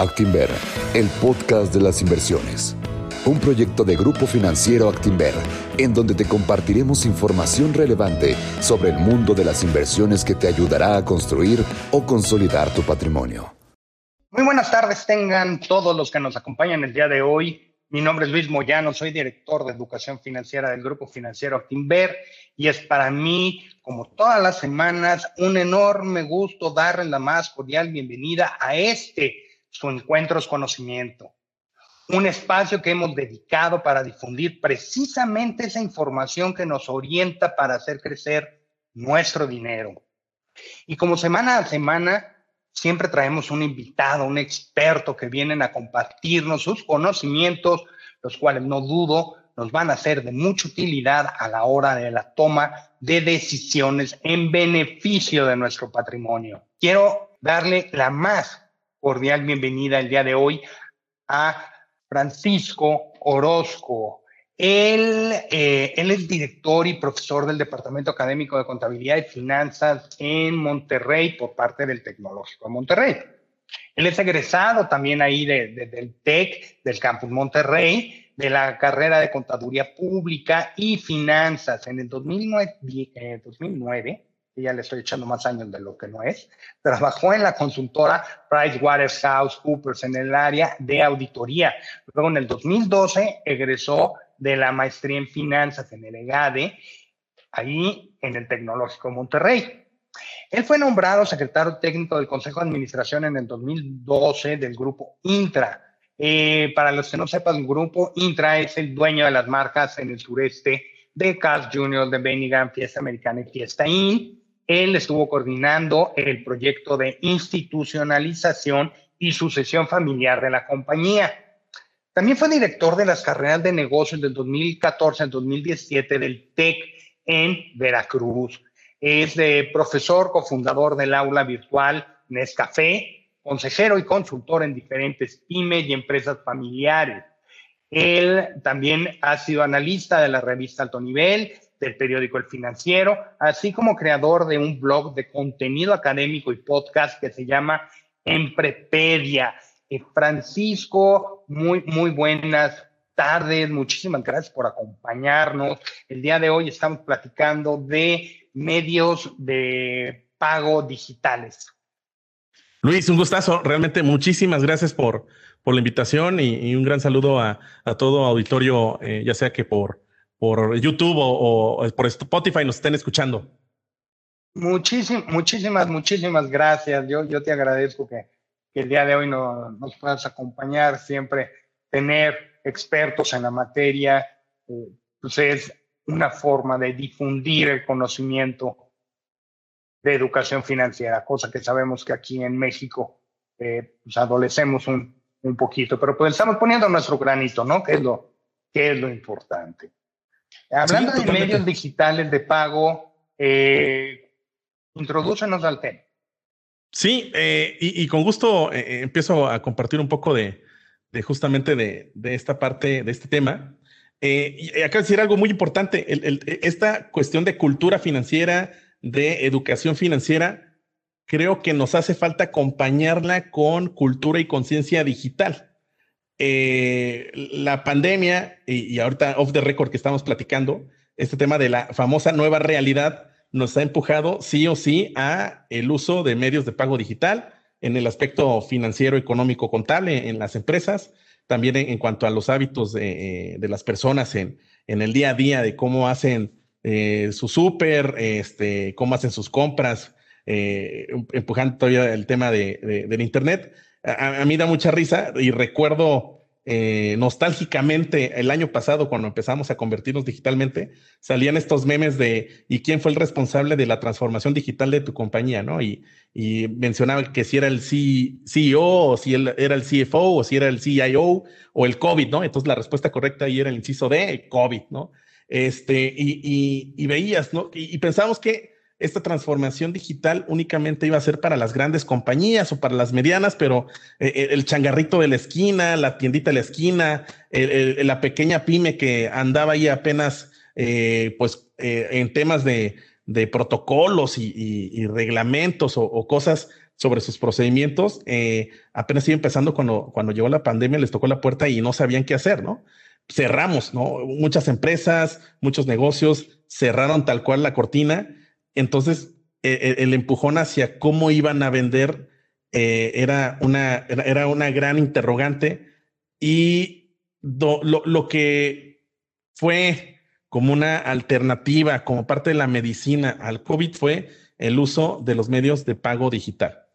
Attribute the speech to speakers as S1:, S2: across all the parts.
S1: Actinver, el podcast de las inversiones. Un proyecto de Grupo Financiero Actinver, en donde te compartiremos información relevante sobre el mundo de las inversiones que te ayudará a construir o consolidar tu patrimonio.
S2: Muy buenas tardes tengan todos los que nos acompañan el día de hoy. Mi nombre es Luis Moyano, soy director de educación financiera del Grupo Financiero Actinver y es para mí, como todas las semanas, un enorme gusto darle la más cordial bienvenida a este su Encuentros Conocimiento, un espacio que hemos dedicado para difundir precisamente esa información que nos orienta para hacer crecer nuestro dinero. Y como semana a semana, siempre traemos un invitado, un experto que vienen a compartirnos sus conocimientos, los cuales no dudo nos van a ser de mucha utilidad a la hora de la toma de decisiones en beneficio de nuestro patrimonio. Quiero darle la más cordial bienvenida el día de hoy a Francisco Orozco. Él, eh, él es director y profesor del Departamento Académico de Contabilidad y Finanzas en Monterrey por parte del Tecnológico de Monterrey. Él es egresado también ahí del TEC, del Campus Monterrey, de la carrera de Contaduría Pública y Finanzas. En el 2009, eh, 2009 ya le estoy echando más años de lo que no es, trabajó en la consultora PricewaterhouseCoopers en el área de auditoría. Luego en el 2012 egresó de la maestría en finanzas en el EGADE, ahí en el Tecnológico Monterrey. Él fue nombrado secretario técnico del Consejo de Administración en el 2012 del grupo Intra. Eh, para los que no sepan, el grupo Intra es el dueño de las marcas en el sureste de Cas Junior, de Bennigan, Fiesta Americana y Fiesta Inn él estuvo coordinando el proyecto de institucionalización y sucesión familiar de la compañía. También fue director de las carreras de negocios del 2014 al 2017 del TEC en Veracruz. Es profesor, cofundador del aula virtual Nescafé, consejero y consultor en diferentes pymes y empresas familiares. Él también ha sido analista de la revista Alto Nivel del periódico El Financiero, así como creador de un blog de contenido académico y podcast que se llama Emprepedia. Eh, Francisco, muy, muy buenas tardes, muchísimas gracias por acompañarnos. El día de hoy estamos platicando de medios de pago digitales.
S3: Luis, un gustazo. Realmente muchísimas gracias por, por la invitación y, un gran saludo a, todo auditorio, eh, ya sea que por por YouTube o, por Spotify nos estén escuchando.
S2: Muchísimas, muchísimas, muchísimas gracias. Yo, te agradezco que, el día de hoy nos puedas acompañar, siempre tener expertos en la materia, eh, pues es una forma de difundir el conocimiento de educación financiera, cosa que sabemos que aquí en México eh, pues adolecemos un, un, poquito, pero pues estamos poniendo nuestro granito, ¿no? Que es lo, que es lo importante. Hablando de medios digitales de pago, eh, introdúcenos al tema.
S3: Sí, eh, y, con gusto eh, eh, empiezo a compartir un poco de, justamente de, esta parte, de este tema. y acá decir algo muy importante, esta cuestión de cultura financiera, de educación financiera, creo que nos hace falta acompañarla con cultura y conciencia digital. Eh, la pandemia y, ahorita off the record que estamos platicando, este tema de la famosa nueva realidad nos ha empujado sí o sí a el uso de medios de pago digital en el aspecto financiero, económico, contable en las empresas, también en, cuanto a los hábitos de, eh, las personas en, el día a día de cómo hacen eh, su súper, este, cómo hacen sus compras, empujando todavía el tema de, del Internet a, mí da mucha risa y recuerdo eh, nostálgicamente el año pasado cuando empezamos a convertirnos digitalmente, salían estos memes de ¿y quién fue el responsable de la transformación digital de tu compañía? ¿no? Y, y mencionaba que si era el CEO o si era el CFO o si era el CIO o el COVID, ¿no? Entonces la respuesta correcta ahí era el inciso de COVID, ¿no? Este, y, y, veías, ¿no? Y, y que esta transformación digital únicamente iba a ser para las grandes compañías o para las medianas, pero eh, eh, el changarrito de la esquina, la tiendita de la esquina, la pequeña pyme que andaba ahí apenas, eh, pues, en temas de, protocolos y, reglamentos o, cosas sobre sus procedimientos. Apenas iba empezando cuando, cuando llegó la pandemia, les tocó la puerta y no sabían qué hacer, ¿no? Cerramos, ¿no? Muchas empresas, muchos negocios cerraron tal cual la cortina. Entonces, e, e, el empujón hacia cómo iban a vender eh, era, una, era, una gran interrogante y lo, lo que fue como una alternativa, como parte de la medicina al COVID fue el uso de los medios de pago digital.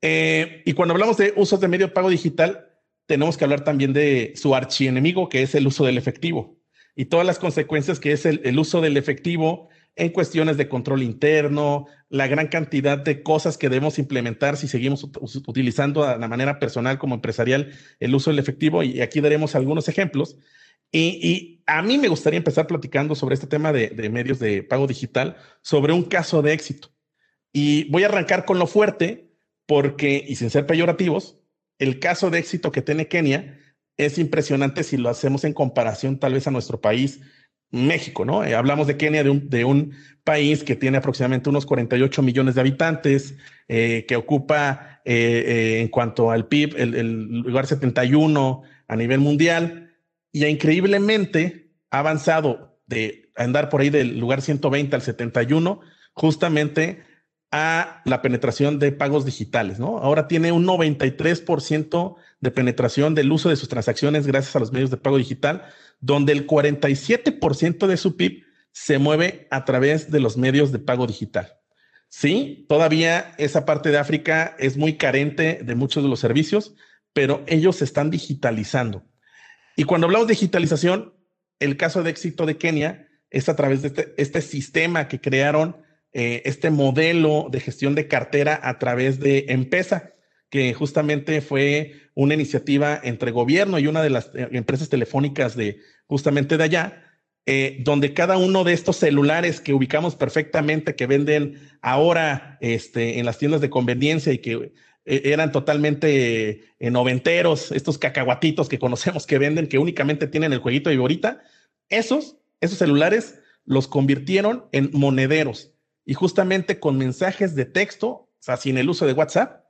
S3: Eh, y cuando hablamos de usos de medio pago digital, tenemos que hablar también de su archienemigo, que es el uso del efectivo y todas las consecuencias que es el, uso del efectivo en cuestiones de control interno, la gran cantidad de cosas que debemos implementar si seguimos utilizando de la manera personal como empresarial el uso del efectivo. Y aquí daremos algunos ejemplos. Y, a mí me gustaría empezar platicando sobre este tema de, de medios de pago digital, sobre un caso de éxito. Y voy a arrancar con lo fuerte, porque, y sin ser peyorativos, el caso de éxito que tiene Kenia es impresionante si lo hacemos en comparación tal vez a nuestro país, México, ¿no? Eh, hablamos de Kenia, de un, de un, país que tiene aproximadamente unos 48 millones de habitantes, eh, que ocupa eh, en cuanto al PIB el, el, lugar 71 a nivel mundial, y increíblemente ha avanzado de andar por ahí del lugar 120 al 71, justamente a la penetración de pagos digitales, ¿no? Ahora tiene un 93% de penetración del uso de sus transacciones gracias a los medios de pago digital, donde el 47% de su PIB se mueve a través de los medios de pago digital. Sí, todavía esa parte de África es muy carente de muchos de los servicios, pero ellos se están digitalizando. Y cuando hablamos de digitalización, el caso de éxito de Kenia es a través de este, este sistema que crearon eh, este modelo de gestión de cartera a través de Empesa, que justamente fue una iniciativa entre gobierno y una de las eh, empresas telefónicas de justamente de allá, eh, donde cada uno de estos celulares que ubicamos perfectamente, que venden ahora este, en las tiendas de conveniencia y que eran totalmente noventeros, estos cacahuatitos que conocemos que venden, que únicamente tienen el jueguito de ahorita, esos, esos celulares los convirtieron en monederos. Y justamente con mensajes de texto, o sea, sin el uso de WhatsApp,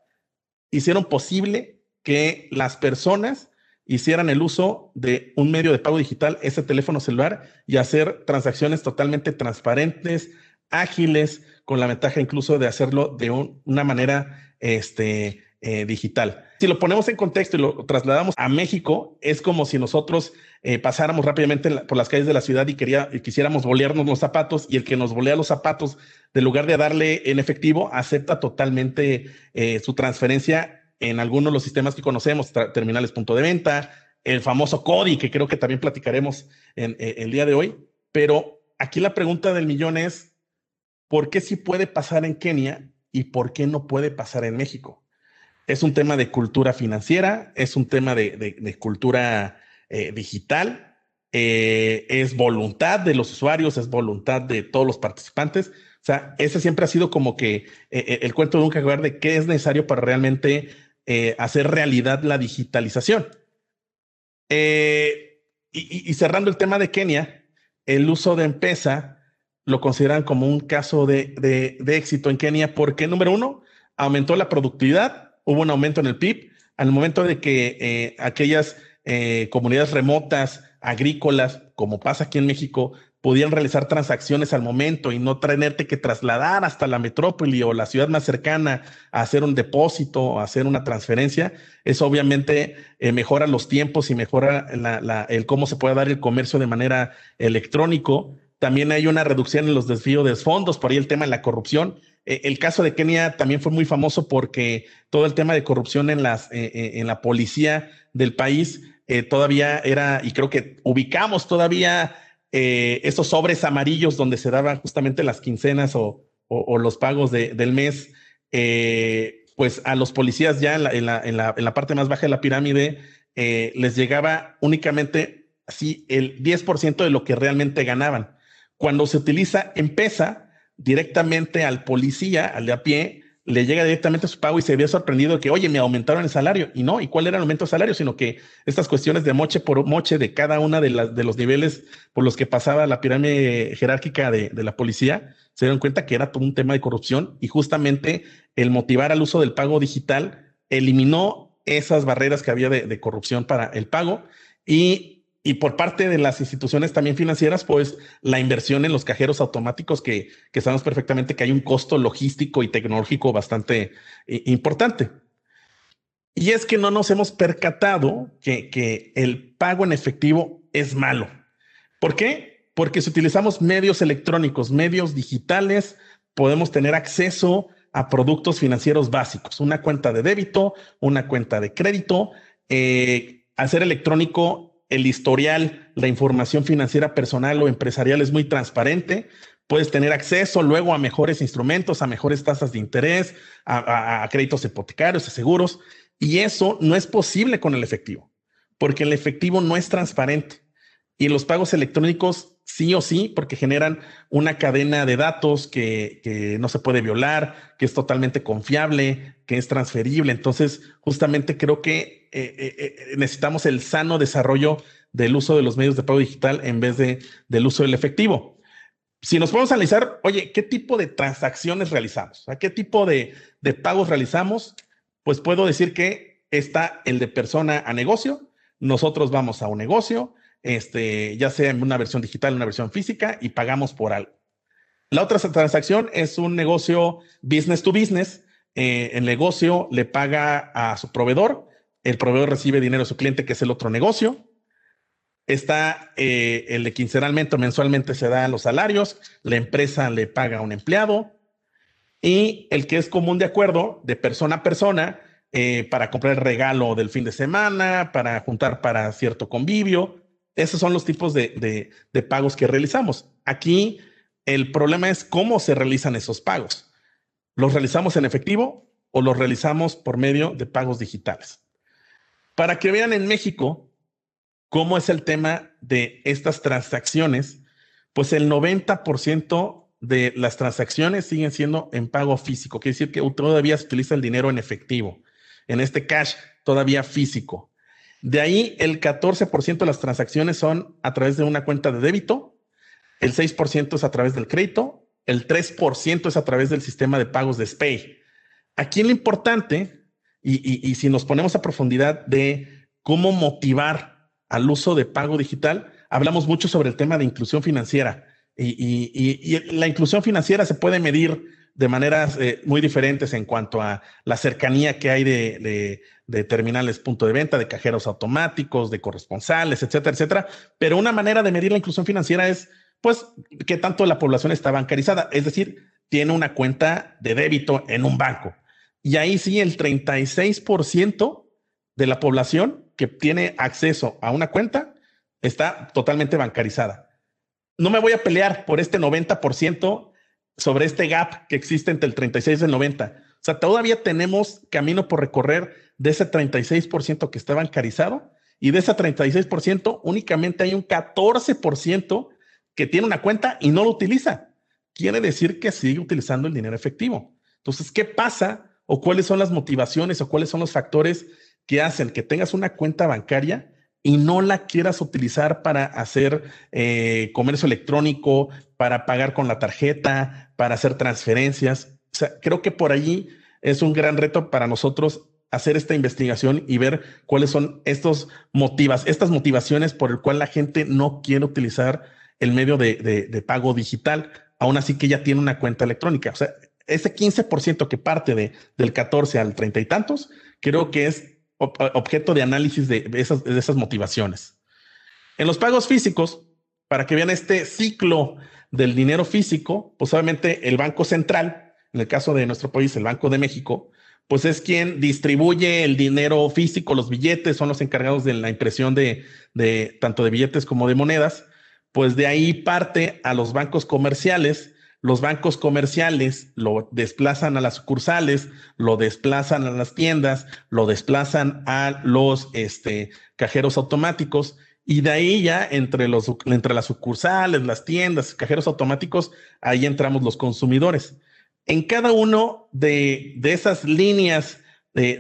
S3: hicieron posible que las personas hicieran el uso de un medio de pago digital, ese teléfono celular, y hacer transacciones totalmente transparentes, ágiles, con la ventaja incluso de hacerlo de una manera este, eh, digital. Si lo ponemos en contexto y lo trasladamos a México, es como si nosotros eh, pasáramos rápidamente por las calles de la ciudad y, quería, quisiéramos bolearnos los zapatos y el que nos volea los zapatos, de lugar de darle en efectivo, acepta totalmente eh, su transferencia en algunos de los sistemas que conocemos, terminales punto de venta, el famoso CODI, que creo que también platicaremos en, el día de hoy. Pero aquí la pregunta del millón es, ¿por qué sí puede pasar en Kenia y por qué no puede pasar en México? Es un tema de cultura financiera, es un tema de, cultura eh, digital, eh, es voluntad de los usuarios, es voluntad de todos los participantes. O sea, ese siempre ha sido como que eh, el cuento de un cagador de qué es necesario para realmente hacer realidad la digitalización. Y, cerrando el tema de Kenia, el uso de Empesa lo consideran como un caso de, de éxito en Kenia porque, número uno, aumentó la productividad hubo un aumento en el PIB al momento de que eh, aquellas eh, comunidades remotas, agrícolas, como pasa aquí en México, pudieran realizar transacciones al momento y no tenerte que trasladar hasta la metrópoli o la ciudad más cercana a hacer un depósito o hacer una transferencia, eso obviamente eh, mejora los tiempos y mejora el cómo se puede dar el comercio de manera electrónico. También hay una reducción en los desvíos de fondos, por ahí el tema de la corrupción. Eh, el caso de Kenia también fue muy famoso porque todo el tema de corrupción en, eh, eh, en la policía del país todavía era, y creo que ubicamos todavía esos sobres amarillos donde se daban justamente las quincenas o, los pagos del mes, pues a los policías ya en la, en la, parte más baja de la pirámide les llegaba únicamente así el 10% de lo que realmente ganaban. Cuando se utiliza en PESA, directamente al policía, al de a pie, le llega directamente su pago y se ve sorprendido de que, oye, me aumentaron el salario. Y no, ¿y cuál era el aumento de salario? Sino que estas cuestiones de moche por moche de cada una de, las, de los niveles por los que pasaba la pirámide jerárquica de, la policía, se dieron cuenta que era todo un tema de corrupción y justamente el motivar al uso del pago digital eliminó esas barreras que había de, corrupción para el pago y y por parte de las instituciones también financieras, pues la inversión en los cajeros automáticos, que, sabemos perfectamente que hay un costo logístico y tecnológico bastante eh, importante. Y es que no nos hemos percatado que, que el pago en efectivo es malo. ¿Por qué? Porque si utilizamos medios electrónicos, medios digitales, podemos tener acceso a productos financieros básicos, una cuenta de débito, una cuenta de crédito. Eh, hacer electrónico el historial, la información financiera personal o empresarial es muy transparente. Puedes tener acceso luego a mejores instrumentos, a mejores tasas de interés, a, créditos hipotecarios, a seguros. Y eso no es posible con el efectivo, porque el efectivo no es transparente. Y los pagos electrónicos sí o sí, porque generan una cadena de datos que, no se puede violar, que es totalmente confiable, que es transferible. Entonces, justamente creo que eh, eh, eh, necesitamos el sano desarrollo del uso de los medios de pago digital en vez de, del uso del efectivo. Si nos podemos analizar, oye, ¿qué tipo de transacciones realizamos? ¿A qué tipo de, pagos realizamos? Pues puedo decir que está el de persona a negocio. Nosotros vamos a un negocio, este, ya sea en una versión digital, una versión física, y pagamos por algo. La otra transacción es un negocio business to business. el negocio le paga a su proveedor el proveedor recibe dinero de su cliente, que es el otro negocio. Está eh, el de quincenalmente o mensualmente se dan los salarios, la empresa le paga a un empleado. Y el que es común de acuerdo, de persona a persona, eh, para comprar el regalo del fin de semana, para juntar para cierto convivio. Esos son los tipos de, de pagos que realizamos. Aquí el problema es cómo se realizan esos pagos. ¿Los realizamos en efectivo o los realizamos por medio de pagos digitales? Para que vean en México cómo es el tema de estas transacciones, pues el 90% de las transacciones siguen siendo en pago físico, quiere decir que todavía se utiliza el dinero en efectivo, en este cash todavía físico. De ahí el 14% de las transacciones son a través de una cuenta de débito, el 6% es a través del crédito, el 3% es a través del sistema de pagos de SPAY. Aquí lo importante y, si nos ponemos a profundidad de cómo motivar al uso de pago digital, hablamos mucho sobre el tema de inclusión financiera. Y, la inclusión financiera se puede medir de maneras eh, muy diferentes en cuanto a la cercanía que hay de, de, terminales punto de venta, de cajeros automáticos, de corresponsales, etcétera, etcétera. Pero una manera de medir la inclusión financiera es, pues, qué tanto la población está bancarizada, es decir, tiene una cuenta de débito en un banco. Y ahí sí, el 36% de la población que tiene acceso a una cuenta está totalmente bancarizada. No me voy a pelear por este 90% sobre este gap que existe entre el 36 y el 90. O sea, todavía tenemos camino por recorrer de ese 36% que está bancarizado y de ese 36% únicamente hay un 14% que tiene una cuenta y no lo utiliza. Quiere decir que sigue utilizando el dinero efectivo. Entonces, ¿qué pasa o cuáles son las motivaciones o cuáles son los factores que hacen que tengas una cuenta bancaria y no la quieras utilizar para hacer eh, comercio electrónico, para pagar con la tarjeta, para hacer transferencias. O sea, creo que por allí es un gran reto para nosotros hacer esta investigación y ver cuáles son estos motivas, estas motivaciones por el cual la gente no quiere utilizar el medio de, de pago digital, aún así que ya tiene una cuenta electrónica. O sea, ese 15% que parte de, del 14 al 30 y tantos, creo que es objeto de análisis de esas, de esas motivaciones. En los pagos físicos, para que vean este ciclo del dinero físico, pues obviamente el Banco Central, en el caso de nuestro país, el Banco de México, pues es quien distribuye el dinero físico, los billetes, son los encargados de la impresión de, de tanto de billetes como de monedas, pues de ahí parte a los bancos comerciales los bancos comerciales lo desplazan a las sucursales, lo desplazan a las tiendas, lo desplazan a los este, cajeros automáticos y de ahí ya entre, los, entre las sucursales, las tiendas, cajeros automáticos, ahí entramos los consumidores. En cada uno de, de esas líneas de,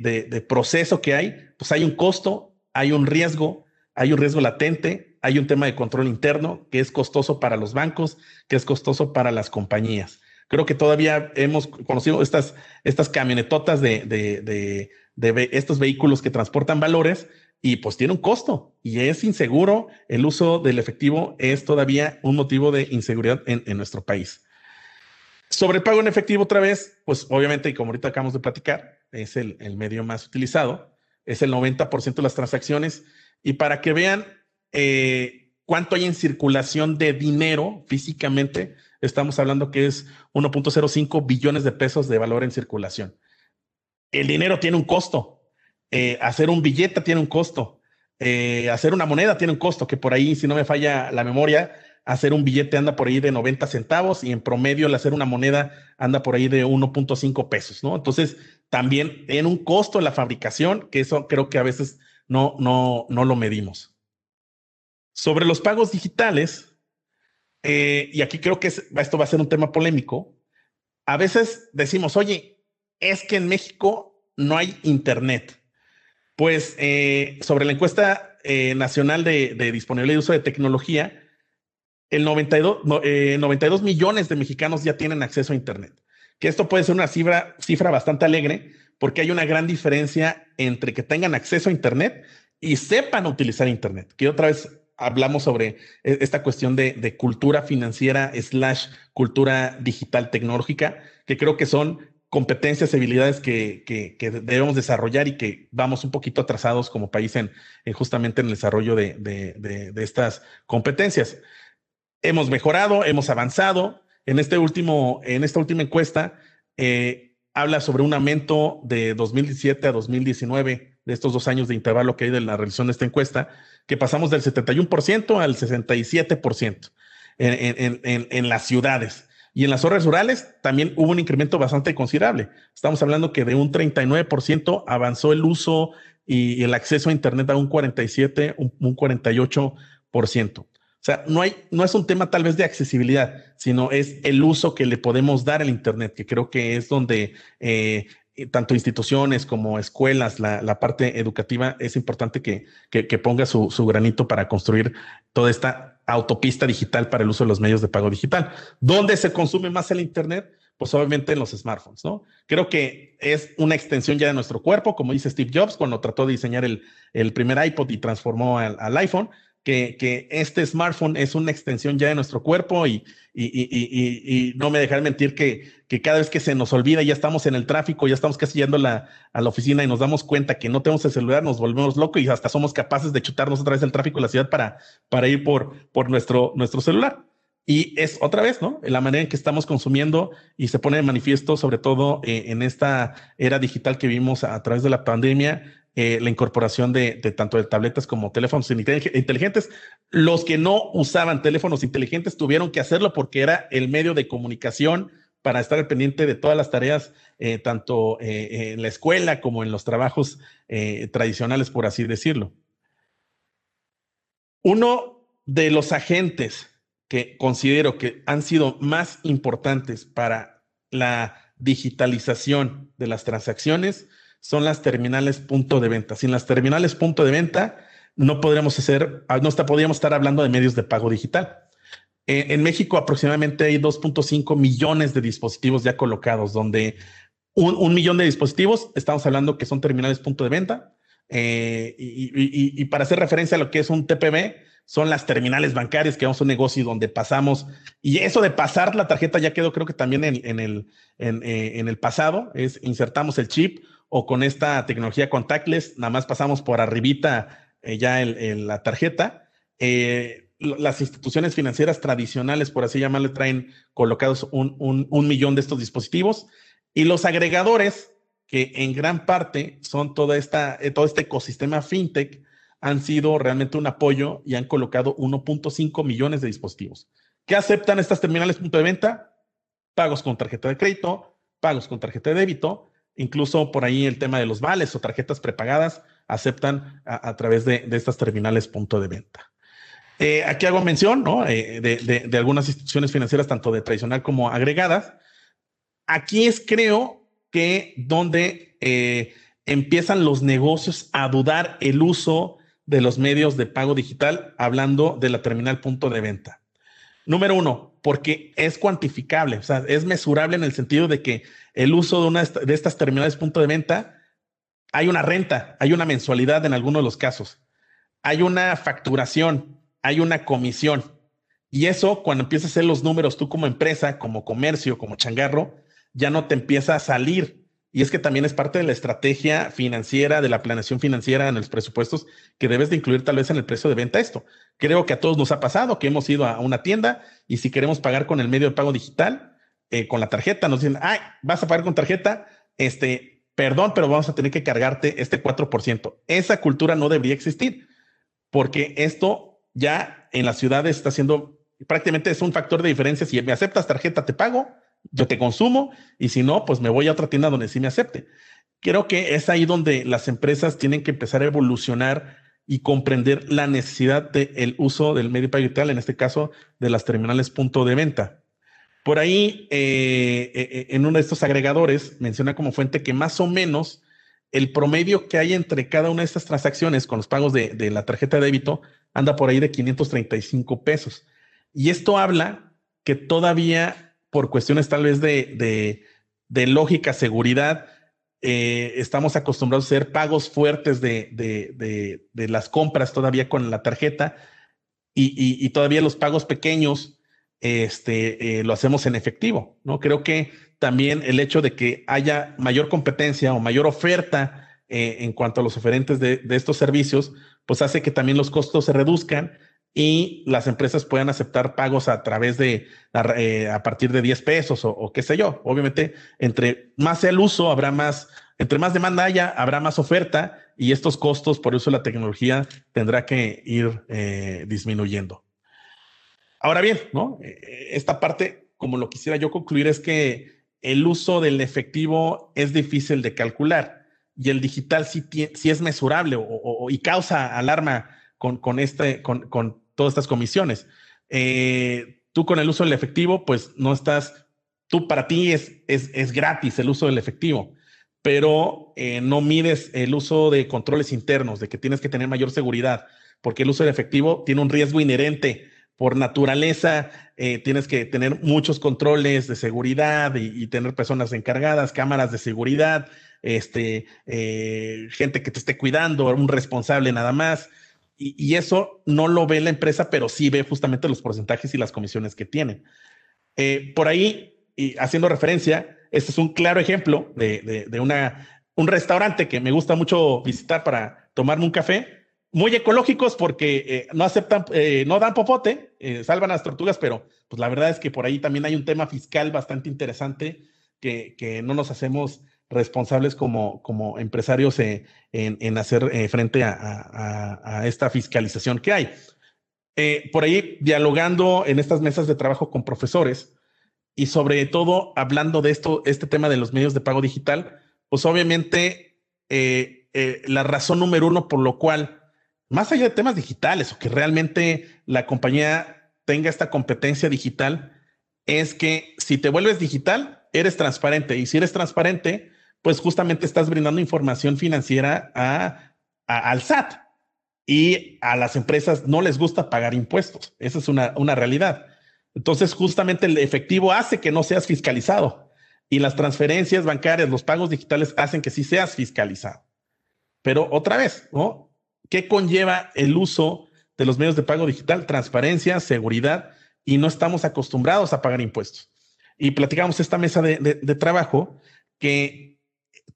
S3: de, de, proceso que hay, pues hay un costo, hay un riesgo, hay un riesgo latente, hay un tema de control interno que es costoso para los bancos, que es costoso para las compañías. Creo que todavía hemos conocido estas, estas camionetotas de, de, de, estos vehículos que transportan valores y pues tiene un costo y es inseguro. El uso del efectivo es todavía un motivo de inseguridad en, nuestro país. Sobre el pago en efectivo otra vez, pues obviamente, y como ahorita acabamos de platicar, es el, el medio más utilizado, es el 90% de las transacciones. Y para que vean eh, cuánto hay en circulación de dinero físicamente, estamos hablando que es 1.05 billones de pesos de valor en circulación. El dinero tiene un costo. Eh, hacer un billete tiene un costo. Eh, hacer una moneda tiene un costo, que por ahí, si no me falla la memoria, hacer un billete anda por ahí de 90 centavos y en promedio el hacer una moneda anda por ahí de 1.5 pesos, ¿no? Entonces, también tiene un costo la fabricación, que eso creo que a veces no, no, no lo medimos. Sobre los pagos digitales, eh, y aquí creo que esto va a ser un tema polémico, a veces decimos, oye, es que en México no hay Internet. Pues eh, sobre la encuesta eh, nacional de, disponibilidad y uso de tecnología, el 92, 92 millones de mexicanos ya tienen acceso a Internet. Que esto puede ser una cifra, cifra bastante alegre porque hay una gran diferencia entre que tengan acceso a Internet y sepan utilizar Internet. Que otra vez hablamos sobre e, esta cuestión de, cultura financiera slash cultura digital tecnológica, que creo que son competencias y habilidades que, debemos desarrollar y que vamos un poquito atrasados como país en, justamente en el desarrollo de, estas competencias. Hemos mejorado, hemos avanzado. En, este último, en esta última encuesta eh, habla sobre un aumento de 2017 a 2019 de estos dos años de intervalo que hay de la revisión de esta encuesta, que pasamos del 71% al 67% en, en, en, las ciudades. Y en las zonas rurales también hubo un incremento bastante considerable. Estamos hablando que de un 39% avanzó el uso y el acceso a Internet a un 47, un, un 48%. O sea, no, hay, no es un tema tal vez de accesibilidad, sino es el uso que le podemos dar al Internet, que creo que es donde eh, tanto instituciones como escuelas, la, parte educativa, es importante que, que, ponga su, granito para construir toda esta autopista digital para el uso de los medios de pago digital. ¿Dónde se consume más el Internet? Pues obviamente en los smartphones, ¿no? Creo que es una extensión ya de nuestro cuerpo, como dice Steve Jobs cuando trató de diseñar el, el primer iPod y transformó al iPhone que, este smartphone es una extensión ya de nuestro cuerpo y, y, no me dejaré mentir que, que, cada vez que se nos olvida, ya estamos en el tráfico, ya estamos casi yendo a la oficina y nos damos cuenta que no tenemos el celular, nos volvemos locos y hasta somos capaces de chutarnos otra vez el tráfico de la ciudad para, para ir por, por nuestro, nuestro celular. Y es otra vez, ¿no? La manera en que estamos consumiendo y se pone de manifiesto, sobre todo eh, en esta era digital que vimos a través de la pandemia, eh, la incorporación de, tanto de tabletas como teléfonos inteligentes. Los que no usaban teléfonos inteligentes tuvieron que hacerlo porque era el medio de comunicación para estar al pendiente de todas las tareas, eh, tanto eh, en la escuela como en los trabajos tradicionales, por así decirlo. Uno de los agentes que considero que han sido más importantes para la digitalización de las transacciones son las terminales punto de venta. Sin las terminales punto de venta, no podríamos hacer, ah, no está, podríamos estar hablando de medios de pago digital. Eh, en México aproximadamente hay 2.5 millones de dispositivos ya colocados, donde un, millón de dispositivos, estamos hablando que son terminales punto de venta. Eh, y, para hacer referencia a lo que es un TPV, son las terminales bancarias, que vamos a un negocio donde pasamos, y eso de pasar la tarjeta ya quedó creo que también en, el, eh, en el pasado, es insertamos el chip o con esta tecnología contactless, nada más pasamos por arribita eh, ya la tarjeta. Eh, las instituciones financieras tradicionales, por así llamarle, traen colocados un, un, millón de estos dispositivos y los agregadores, que en gran parte son toda esta, eh, todo este ecosistema fintech, han sido realmente un apoyo y han colocado 1.5 millones de dispositivos. ¿Qué aceptan estas terminales punto de venta? Pagos con tarjeta de crédito, pagos con tarjeta de débito, Incluso por ahí el tema de los vales o tarjetas prepagadas aceptan a, través de, estas terminales punto de venta. Eh, aquí hago mención ¿no? Eh, de, algunas instituciones financieras, tanto de tradicional como agregadas. Aquí es, creo, que donde eh, empiezan los negocios a dudar el uso de los medios de pago digital hablando de la terminal punto de venta. Número uno, porque es cuantificable, o sea, es mesurable en el sentido de que el uso de una de estas terminales punto de venta, hay una renta, hay una mensualidad en algunos de los casos, hay una facturación, hay una comisión. Y eso, cuando empiezas a hacer los números tú como empresa, como comercio, como changarro, ya no te empieza a salir y es que también es parte de la estrategia financiera, de la planeación financiera en los presupuestos, que debes de incluir tal vez en el precio de venta esto. Creo que a todos nos ha pasado que hemos ido a una tienda y si queremos pagar con el medio de pago digital, eh, con la tarjeta, nos dicen, ay, vas a pagar con tarjeta, este, perdón, pero vamos a tener que cargarte este 4%. Esa cultura no debería existir, porque esto ya en las ciudades está siendo prácticamente es un factor de diferencia. Si me aceptas tarjeta, te pago yo te consumo y si no, pues me voy a otra tienda donde sí me acepte. Creo que es ahí donde las empresas tienen que empezar a evolucionar y comprender la necesidad del uso del medio pago digital, en este caso de las terminales punto de venta. Por ahí, eh, eh, eh, en uno de estos agregadores, menciona como fuente que más o menos el promedio que hay entre cada una de estas transacciones con los pagos de, de la tarjeta de débito anda por ahí de 535 pesos. Y esto habla que todavía por cuestiones tal vez de, lógica, seguridad, eh, estamos acostumbrados a hacer pagos fuertes de, las compras todavía con la tarjeta y, todavía los pagos pequeños este, eh, lo hacemos en efectivo, ¿no? Creo que también el hecho de que haya mayor competencia o mayor oferta eh, en cuanto a los oferentes de, estos servicios, pues hace que también los costos se reduzcan y las empresas puedan aceptar pagos a través de, eh, a partir de 10 pesos o, qué sé yo. Obviamente, entre más sea el uso, habrá más, entre más demanda haya, habrá más oferta y estos costos por uso de la tecnología tendrá que ir eh, disminuyendo. Ahora bien, ¿no? Eh, esta parte, como lo quisiera yo concluir, es que el uso del efectivo es difícil de calcular y el digital sí, es mesurable y causa alarma con, con, este, con, con todas estas comisiones. Eh, tú con el uso del efectivo, pues no estás, tú para ti es, es, gratis el uso del efectivo, pero eh, no mides el uso de controles internos, de que tienes que tener mayor seguridad, porque el uso del efectivo tiene un riesgo inherente. Por naturaleza, eh, tienes que tener muchos controles de seguridad y, tener personas encargadas, cámaras de seguridad, este, gente que te esté cuidando, un responsable nada más. Y, eso no lo ve la empresa, pero sí ve justamente los porcentajes y las comisiones que tienen. Eh, por ahí, y haciendo referencia, este es un claro ejemplo de, una, un restaurante que me gusta mucho visitar para tomarme un café. Muy ecológicos porque eh, no aceptan, eh, no dan popote, salvan a las tortugas, pero pues la verdad es que por ahí también hay un tema fiscal bastante interesante que, que no nos hacemos responsables como, como empresarios eh, en, hacer eh, frente a, esta fiscalización que hay. Eh, por ahí, dialogando en estas mesas de trabajo con profesores y sobre todo hablando de esto, este tema de los medios de pago digital, pues obviamente la razón número uno por lo cual, más allá de temas digitales o que realmente la compañía tenga esta competencia digital, es que si te vuelves digital, eres transparente. Y si eres transparente, pues justamente estás brindando información financiera a, al SAT y a las empresas no les gusta pagar impuestos. Esa es una, una realidad. Entonces, justamente el efectivo hace que no seas fiscalizado y las transferencias bancarias, los pagos digitales hacen que sí seas fiscalizado. Pero otra vez, ¿no? ¿Qué conlleva el uso de los medios de pago digital? Transparencia, seguridad y no estamos acostumbrados a pagar impuestos. Y platicamos esta mesa de, de trabajo que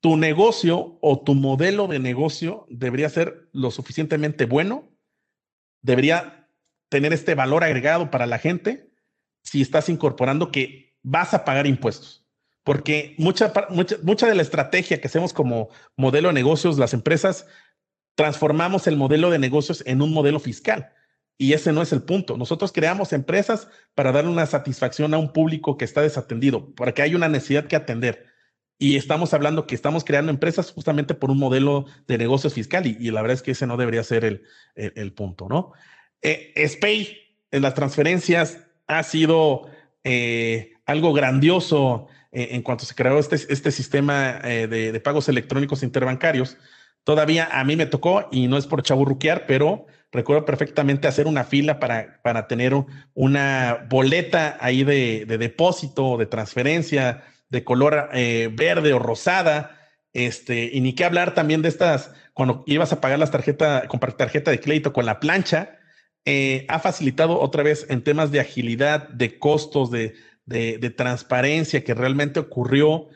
S3: tu negocio o tu modelo de negocio debería ser lo suficientemente bueno, debería tener este valor agregado para la gente si estás incorporando que vas a pagar impuestos. Porque mucha, mucha, mucha de la estrategia que hacemos como modelo de negocios, las empresas, transformamos el modelo de negocios en un modelo fiscal. Y ese no es el punto. Nosotros creamos empresas para darle una satisfacción a un público que está desatendido, porque hay una necesidad que atender. Y estamos hablando que estamos creando empresas justamente por un modelo de negocios fiscal y, la verdad es que ese no debería ser el, el, punto, ¿no? Eh, en las transferencias ha sido eh, algo grandioso eh, en cuanto se creó este, este sistema eh, de, de, pagos electrónicos interbancarios, Todavía a mí me tocó, y no es por chaburruquear, pero recuerdo perfectamente hacer una fila para, para tener una boleta ahí de, de depósito, de transferencia, de color eh, verde o rosada. Este, y ni qué hablar también de estas, cuando ibas a pagar las tarjetas, con tarjeta de crédito con la plancha, eh, ha facilitado otra vez en temas de agilidad, de costos, de, de, transparencia que realmente ocurrió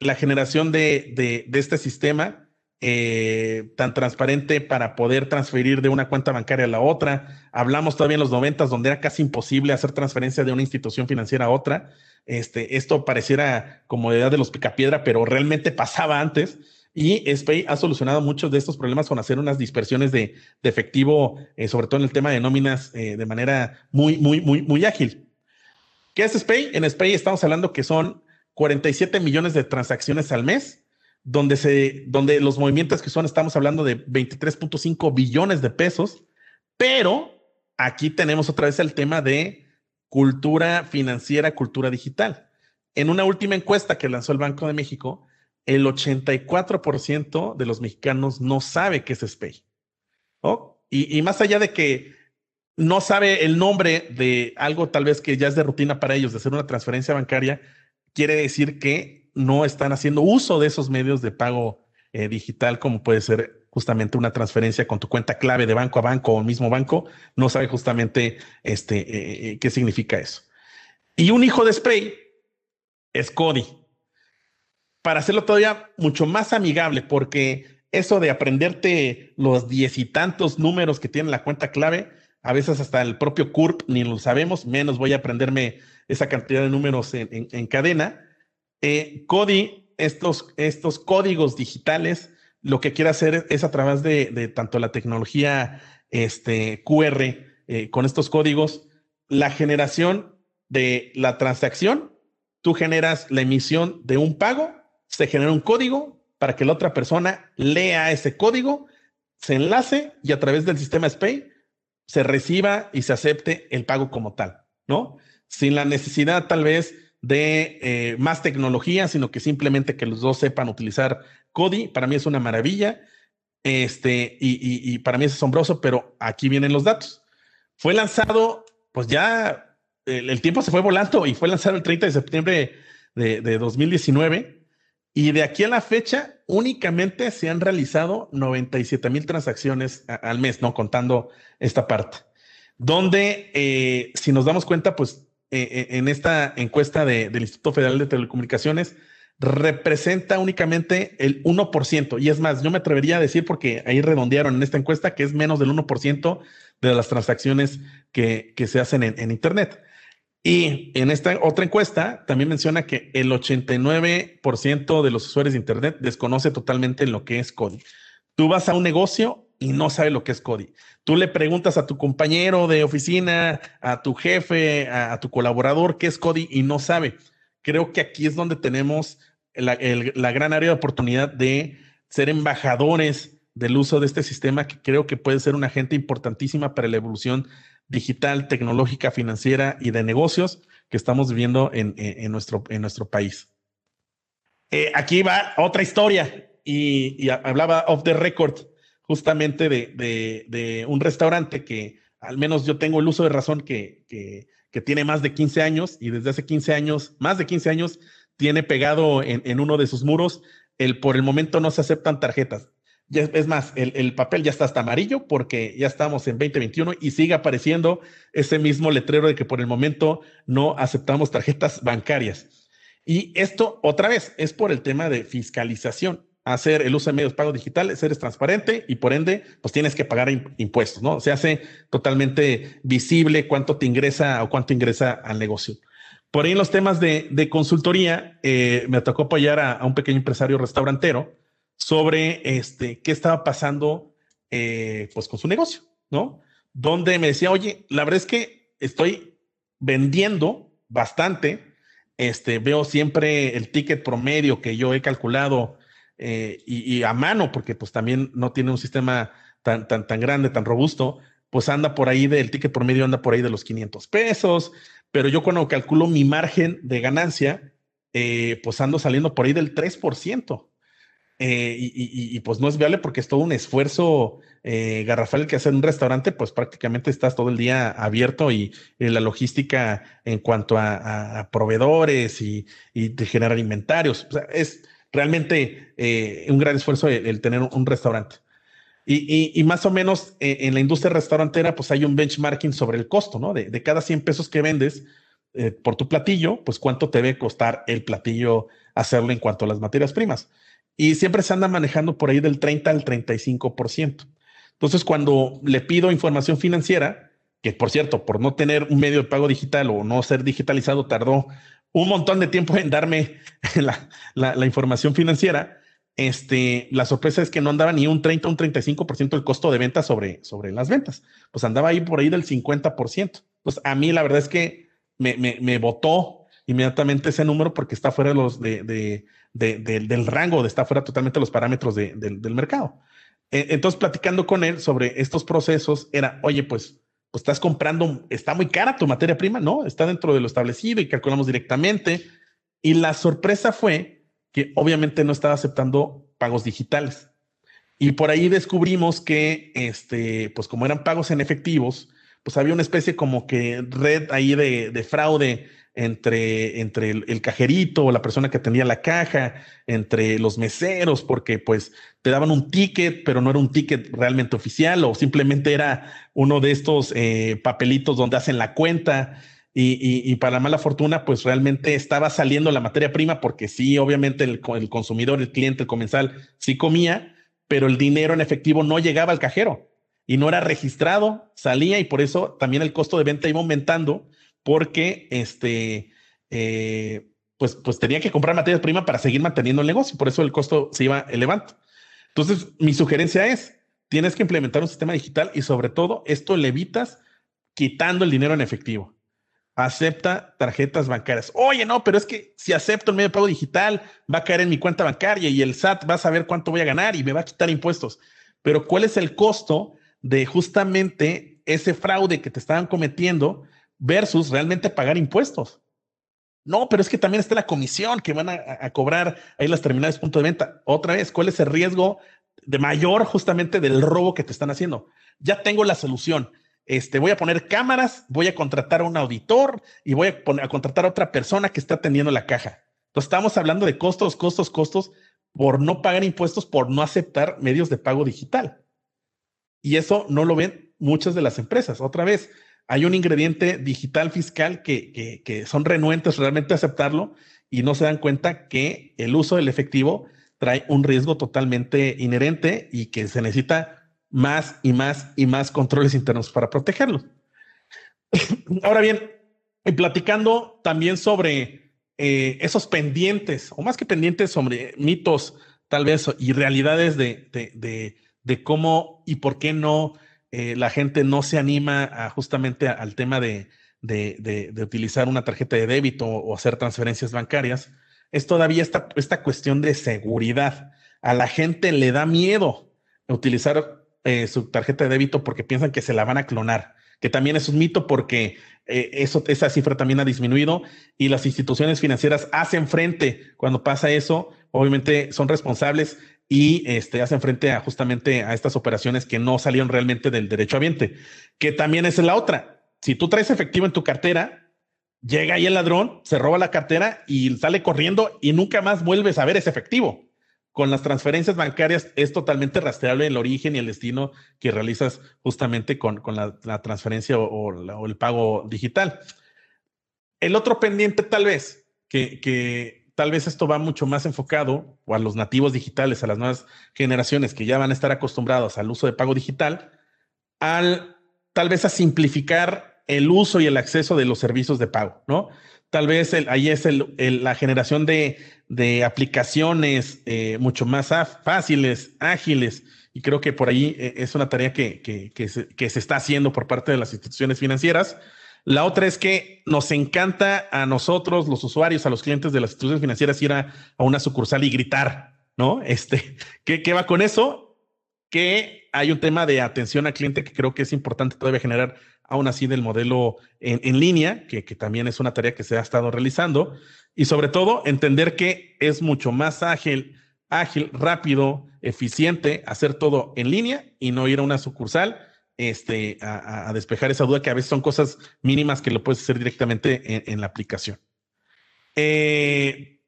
S3: la generación de, de este sistema eh, tan transparente para poder transferir de una cuenta bancaria a la otra. Hablamos todavía en los noventas donde era casi imposible hacer transferencia de una institución financiera a otra. Este, esto pareciera como edad de los picapiedra, pero realmente pasaba antes. Y SPAY ha solucionado muchos de estos problemas con hacer unas dispersiones de, efectivo, eh, sobre todo en el tema de nóminas, eh, de manera muy, muy, muy, muy ágil. ¿Qué es SPAY? En SPAY estamos hablando que son 47 millones de transacciones al mes donde, se, donde los movimientos que son, estamos hablando de 23.5 billones de pesos, pero aquí tenemos otra vez el tema de cultura financiera, cultura digital. En una última encuesta que lanzó el Banco de México, el 84% de los mexicanos no sabe qué es SPAY. Y, y, más allá de que no sabe el nombre de algo tal vez que ya es de rutina para ellos, de hacer una transferencia bancaria, quiere decir que no están haciendo uso de esos medios de pago eh, digital, como puede ser justamente una transferencia con tu cuenta clave de banco a banco o mismo banco, no sabe justamente este, eh, eh, qué significa eso. Y un hijo de Spray es Cody. Para hacerlo todavía mucho más amigable, porque eso de aprenderte los diez y tantos números que tiene la cuenta clave, a veces hasta el propio CURP ni lo sabemos, menos voy a aprenderme esa cantidad de números en cadena eh, Cody, estos, estos códigos digitales, lo que quiere hacer es a través de, tanto la tecnología este, QR eh, con estos códigos, la generación de la transacción, tú generas la emisión de un pago, se genera un código para que la otra persona lea ese código, se enlace y a través del sistema SPAY se reciba y se acepte el pago como tal, ¿no? Sin la necesidad tal vez de eh, más tecnología, sino que simplemente que los dos sepan utilizar Cody. Para mí es una maravilla. Este, y, para mí es asombroso, pero aquí vienen los datos. Fue lanzado, pues ya el, tiempo se fue volando y fue lanzado el 30 de septiembre de, de 2019. Y de aquí a la fecha, únicamente se han realizado 97 mil transacciones al mes, no contando esta parte. Donde, eh, si nos damos cuenta, pues eh, en esta encuesta del Instituto Federal de Telecomunicaciones representa únicamente el 1%. Y es más, yo me atrevería a decir, porque ahí redondearon en esta encuesta, que es menos del 1% de las transacciones que, se hacen en, Internet. Y en esta otra encuesta también menciona que el 89% de los usuarios de Internet desconoce totalmente lo que es código. Tú vas a un negocio y no sabe lo que es Cody. Tú le preguntas a tu compañero de oficina, a tu jefe, a, tu colaborador qué es Cody y no sabe. Creo que aquí es donde tenemos la, gran área de oportunidad de ser embajadores del uso de este sistema que creo que puede ser una agente importantísima para la evolución digital, tecnológica, financiera y de negocios que estamos viviendo en, nuestro, país. Eh, aquí va otra historia y, y hablaba off the record justamente de, un restaurante que al menos yo tengo el uso de razón que, tiene más de 15 años y desde hace 15 años, más de 15 años, tiene pegado en, uno de sus muros el por el momento no se aceptan tarjetas. Es más, el, papel ya está hasta amarillo porque ya estamos en 2021 y sigue apareciendo ese mismo letrero de que por el momento no aceptamos tarjetas bancarias. Y esto, otra vez, es por el tema de fiscalización hacer el uso de medios de pago digitales, eres transparente y por ende, pues tienes que pagar impuestos, ¿no? Se hace totalmente visible cuánto te ingresa o cuánto ingresa al negocio. Por ahí en los temas de, consultoría, eh, me tocó apoyar a, un pequeño empresario restaurantero sobre este, qué estaba pasando eh, pues con su negocio, ¿no? Donde me decía, oye, la verdad es que estoy vendiendo bastante, este, veo siempre el ticket promedio que yo he calculado eh, y, a mano, porque pues también no tiene un sistema tan, tan, tan grande, tan robusto, pues anda por ahí del ticket promedio, anda por ahí de los 500 pesos, pero yo cuando calculo mi margen de ganancia, eh, pues ando saliendo por ahí del 3%. eh, y, pues no es viable porque es todo un esfuerzo eh, garrafal que hacer un restaurante, pues prácticamente estás todo el día abierto y, la logística en cuanto a, proveedores y, generar inventarios. O sea, es realmente eh, un gran esfuerzo el, tener un, restaurante. Y, más o menos en la industria restaurantera, pues hay un benchmarking sobre el costo, ¿no? De, cada 100 pesos que vendes por tu platillo, pues cuánto te debe costar el platillo hacerlo en cuanto a las materias primas y siempre se anda manejando por ahí del 30 al 35%. Entonces, cuando le pido información financiera, que por cierto, por no tener un medio de pago digital o no ser digitalizado, tardó un montón de tiempo en darme la, información financiera, este, la sorpresa es que no andaba ni un 30 o un 35% del costo de venta sobre, sobre las ventas. Pues andaba ahí por ahí del 50%. Pues a mí la verdad es que me, me, me botó inmediatamente ese número porque está fuera de los de, del rango, de está fuera totalmente de los parámetros del mercado. E, entonces, platicando con él sobre estos procesos, era, oye, pues estás comprando, está muy cara tu materia prima, ¿no? Está dentro de lo establecido y calculamos directamente. Y la sorpresa fue que obviamente no estaba aceptando pagos digitales. Y por ahí descubrimos que, este, pues como eran pagos en efectivos, pues había una especie como que red ahí de, de fraude entre, entre el, cajerito o la persona que atendía la caja, entre los meseros, porque pues te daban un ticket, pero no era un ticket realmente oficial o simplemente era uno de estos eh, papelitos donde hacen la cuenta. Y, para mala fortuna, pues realmente estaba saliendo la materia prima porque sí, obviamente el, el consumidor, el cliente, el comensal, sí comía, pero el dinero en efectivo no llegaba al cajero y no era registrado, salía y por eso también el costo de venta iba aumentando porque este, eh, pues, pues tenía que comprar materias primas para seguir manteniendo el negocio, por eso el costo se iba elevando. Entonces, mi sugerencia es, tienes que implementar un sistema digital y sobre todo esto le evitas quitando el dinero en efectivo. Acepta tarjetas bancarias. Oye, no, pero es que si acepto el medio de pago digital, va a caer en mi cuenta bancaria y el SAT va a saber cuánto voy a ganar y me va a quitar impuestos. Pero ¿cuál es el costo de justamente ese fraude que te estaban cometiendo versus realmente pagar impuestos. No, pero es que también está la comisión que van a, cobrar ahí las terminales punto de venta. Otra vez, ¿cuál es el riesgo de mayor justamente del robo que te están haciendo? Ya tengo la solución. Este, voy a poner cámaras, voy a contratar a un auditor y voy a, a contratar a otra persona que está atendiendo la caja. Entonces, estamos hablando de costos, costos, costos por no pagar impuestos, por no aceptar medios de pago digital. Y eso no lo ven muchas de las empresas. Otra vez, hay un ingrediente digital fiscal que, son renuentes realmente a aceptarlo y no se dan cuenta que el uso del efectivo trae un riesgo totalmente inherente y que se necesita más y más y más controles internos para protegerlo. Ahora bien, y platicando también sobre eh, esos pendientes, o más que pendientes, sobre mitos tal vez y realidades de, de cómo y por qué no eh, la gente no se anima justamente al tema de, utilizar una tarjeta de débito o, hacer transferencias bancarias, es todavía esta, cuestión de seguridad. A la gente le da miedo utilizar eh, su tarjeta de débito porque piensan que se la van a clonar, que también es un mito porque eh, esa cifra también ha disminuido y las instituciones financieras hacen frente cuando pasa eso, obviamente son responsables y este, hacen frente a justamente a estas operaciones que no salieron realmente del derecho ambiente, que también es la otra. Si tú traes efectivo en tu cartera, llega ahí el ladrón, se roba la cartera y sale corriendo y nunca más vuelves a ver ese efectivo. Con las transferencias bancarias es totalmente rastreable el origen y el destino que realizas justamente con, con la, transferencia o, el pago digital. El otro pendiente tal vez que, que tal vez esto va mucho más enfocado a los nativos digitales, a las nuevas generaciones que ya van a estar acostumbrados al uso de pago digital, al tal vez a simplificar el uso y el acceso de los servicios de pago, ¿no? Tal vez ahí es la generación de, aplicaciones eh, mucho más fáciles, ágiles, y creo que por ahí eh, es una tarea que se está haciendo por parte de las instituciones financieras la otra es que nos encanta a nosotros, los usuarios, a los clientes de las instituciones financieras, ir a, una sucursal y gritar, ¿no? Este, ¿qué, va con eso? Que hay un tema de atención al cliente que creo que es importante todavía generar aún así del modelo en, línea, que, que, también es una tarea que se ha estado realizando, y sobre todo entender que es mucho más ágil ágil, rápido, eficiente, hacer todo en línea y no ir a una sucursal este, a, despejar esa duda que a veces son cosas mínimas que lo puedes hacer directamente en, la aplicación. Eh,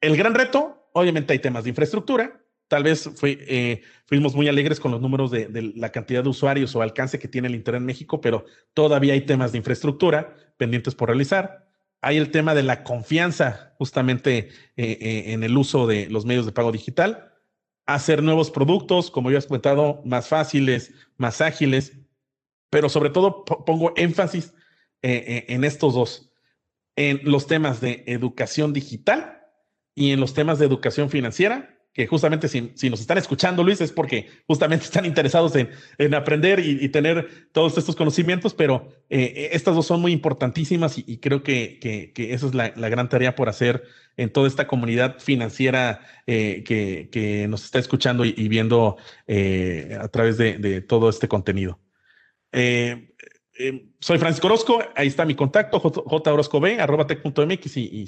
S3: el gran reto, obviamente hay temas de infraestructura. Tal vez eh, fuimos muy alegres con los números de, la cantidad de usuarios o alcance que tiene el Internet en México, pero todavía hay temas de infraestructura pendientes por realizar. Hay el tema de la confianza justamente eh, en el uso de los medios de pago digital hacer nuevos productos, como ya has comentado, más fáciles, más ágiles, pero sobre todo pongo énfasis eh, eh, en estos dos, en los temas de educación digital y en los temas de educación financiera que justamente si, nos están escuchando, Luis, es porque justamente están interesados en, aprender y, tener todos estos conocimientos, pero eh, estas dos son muy importantísimas y, creo que, que, esa es la, gran tarea por hacer en toda esta comunidad financiera que, nos está escuchando y, viendo a través de, todo este contenido. Soy Francisco Orozco, ahí está mi contacto, tech.mx y, y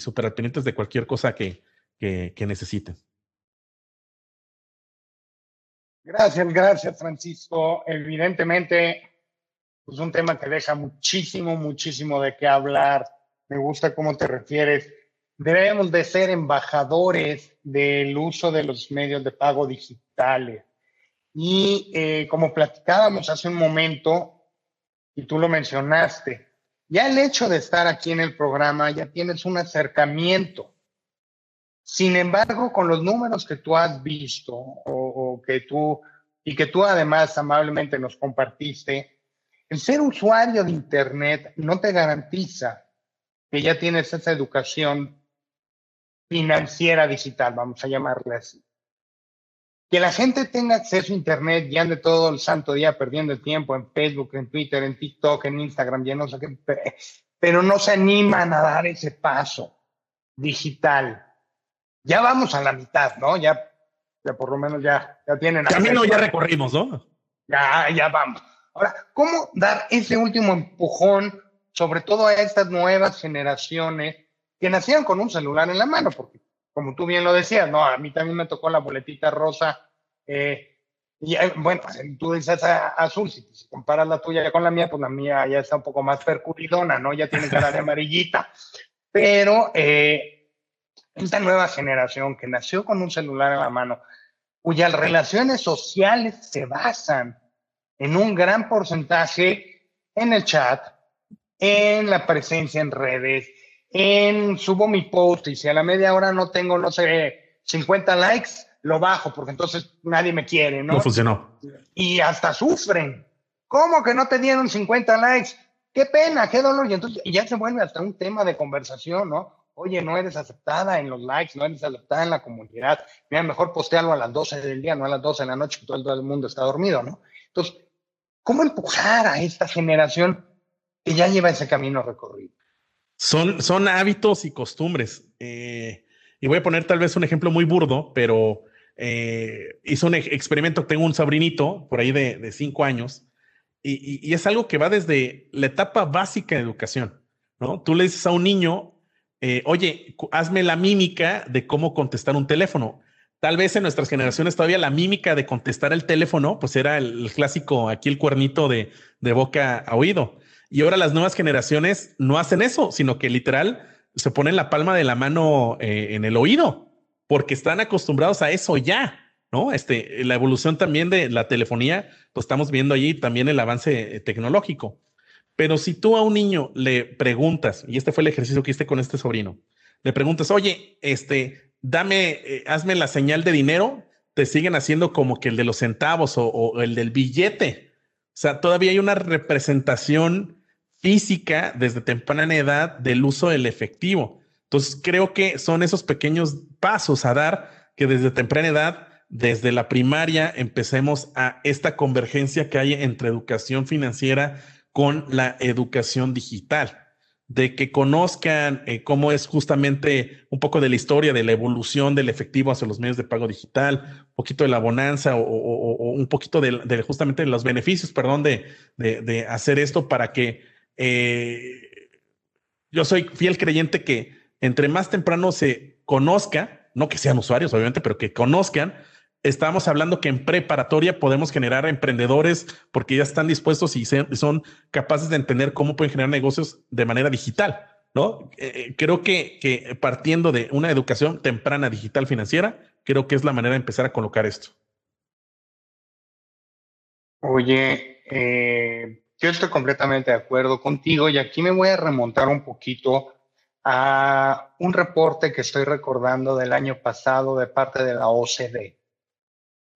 S3: de cualquier cosa que, que necesiten.
S2: Gracias, gracias, Francisco. Evidentemente, es pues, un tema que deja muchísimo, muchísimo de qué hablar. Me gusta cómo te refieres. Debemos de ser embajadores del uso de los medios de pago digitales. Y eh, como platicábamos hace un momento, y tú lo mencionaste, ya el hecho de estar aquí en el programa, ya tienes un acercamiento sin embargo, con los números que tú has visto o, que tú y que tú además amablemente nos compartiste, el ser usuario de Internet no te garantiza que ya tienes esa educación financiera digital, vamos a llamarle así. Que la gente tenga acceso a Internet y ande todo el santo día perdiendo el tiempo en Facebook, en Twitter, en TikTok, en Instagram, ya no sé qué, pero no se animan a dar ese paso digital ya vamos a la mitad, ¿no? Ya, ya por lo menos ya, ya tienen.
S3: Camino ya recorrimos, ¿no?
S2: Ya, ya vamos. Ahora, ¿cómo dar ese último empujón, sobre todo a estas nuevas generaciones que nacieron con un celular en la mano? Porque, como tú bien lo decías, no, a mí también me tocó la boletita rosa. Eh, y eh, bueno, tú dices azul, si, comparas la tuya con la mía, pues la mía ya está un poco más percuridona, ¿no? Ya tiene cara de amarillita. Pero eh, esta nueva generación que nació con un celular en la mano, cuyas relaciones sociales se basan en un gran porcentaje en el chat, en la presencia en redes, en subo mi post y si a la media hora no tengo, no sé, 50 likes, lo bajo porque entonces nadie me quiere, ¿no?
S3: No funcionó.
S2: Y hasta sufren. ¿Cómo que no te dieron 50 likes? Qué pena, qué dolor. Y entonces ya se vuelve hasta un tema de conversación, ¿no? Oye, no eres aceptada en los likes, no eres aceptada en la comunidad. Mira, mejor postearlo a las 12 del día, no a las 12 de la noche, que todo el mundo está dormido, ¿no? Entonces, ¿cómo empujar a esta generación que ya lleva ese camino recorrido?
S3: Son, son hábitos y costumbres. Eh, y voy a poner tal vez un ejemplo muy burdo, pero eh, hizo un experimento. Tengo un sobrinito por ahí de, cinco años y, y, es algo que va desde la etapa básica de educación. ¿no? Tú le dices a un niño, eh, oye, hazme la mímica de cómo contestar un teléfono. Tal vez en nuestras generaciones todavía la mímica de contestar el teléfono, pues era el, clásico, aquí el cuernito de, boca a oído. Y ahora las nuevas generaciones no hacen eso, sino que literal se ponen la palma de la mano eh, en el oído, porque están acostumbrados a eso ya, ¿no? Este, la evolución también de la telefonía, pues estamos viendo allí también el avance eh, tecnológico. Pero si tú a un niño le preguntas, y este fue el ejercicio que hice con este sobrino, le preguntas, oye, este, dame, eh, hazme la señal de dinero, te siguen haciendo como que el de los centavos o, el del billete. O sea, todavía hay una representación física desde temprana edad del uso del efectivo. Entonces, creo que son esos pequeños pasos a dar que desde temprana edad, desde la primaria, empecemos a esta convergencia que hay entre educación financiera con la educación digital, de que conozcan eh, cómo es justamente un poco de la historia de la evolución del efectivo hacia los medios de pago digital, un poquito de la bonanza o, un poquito de, justamente los beneficios, perdón, de, de hacer esto para que eh, yo soy fiel creyente que entre más temprano se conozca, no que sean usuarios, obviamente, pero que conozcan. Estábamos hablando que en preparatoria podemos generar emprendedores porque ya están dispuestos y son capaces de entender cómo pueden generar negocios de manera digital, ¿no? Eh, eh, creo que, que partiendo de una educación temprana digital financiera, creo que es la manera de empezar a colocar esto.
S2: Oye, eh, yo estoy completamente de acuerdo contigo y aquí me voy a remontar un poquito a un reporte que estoy recordando del año pasado de parte de la OCDE,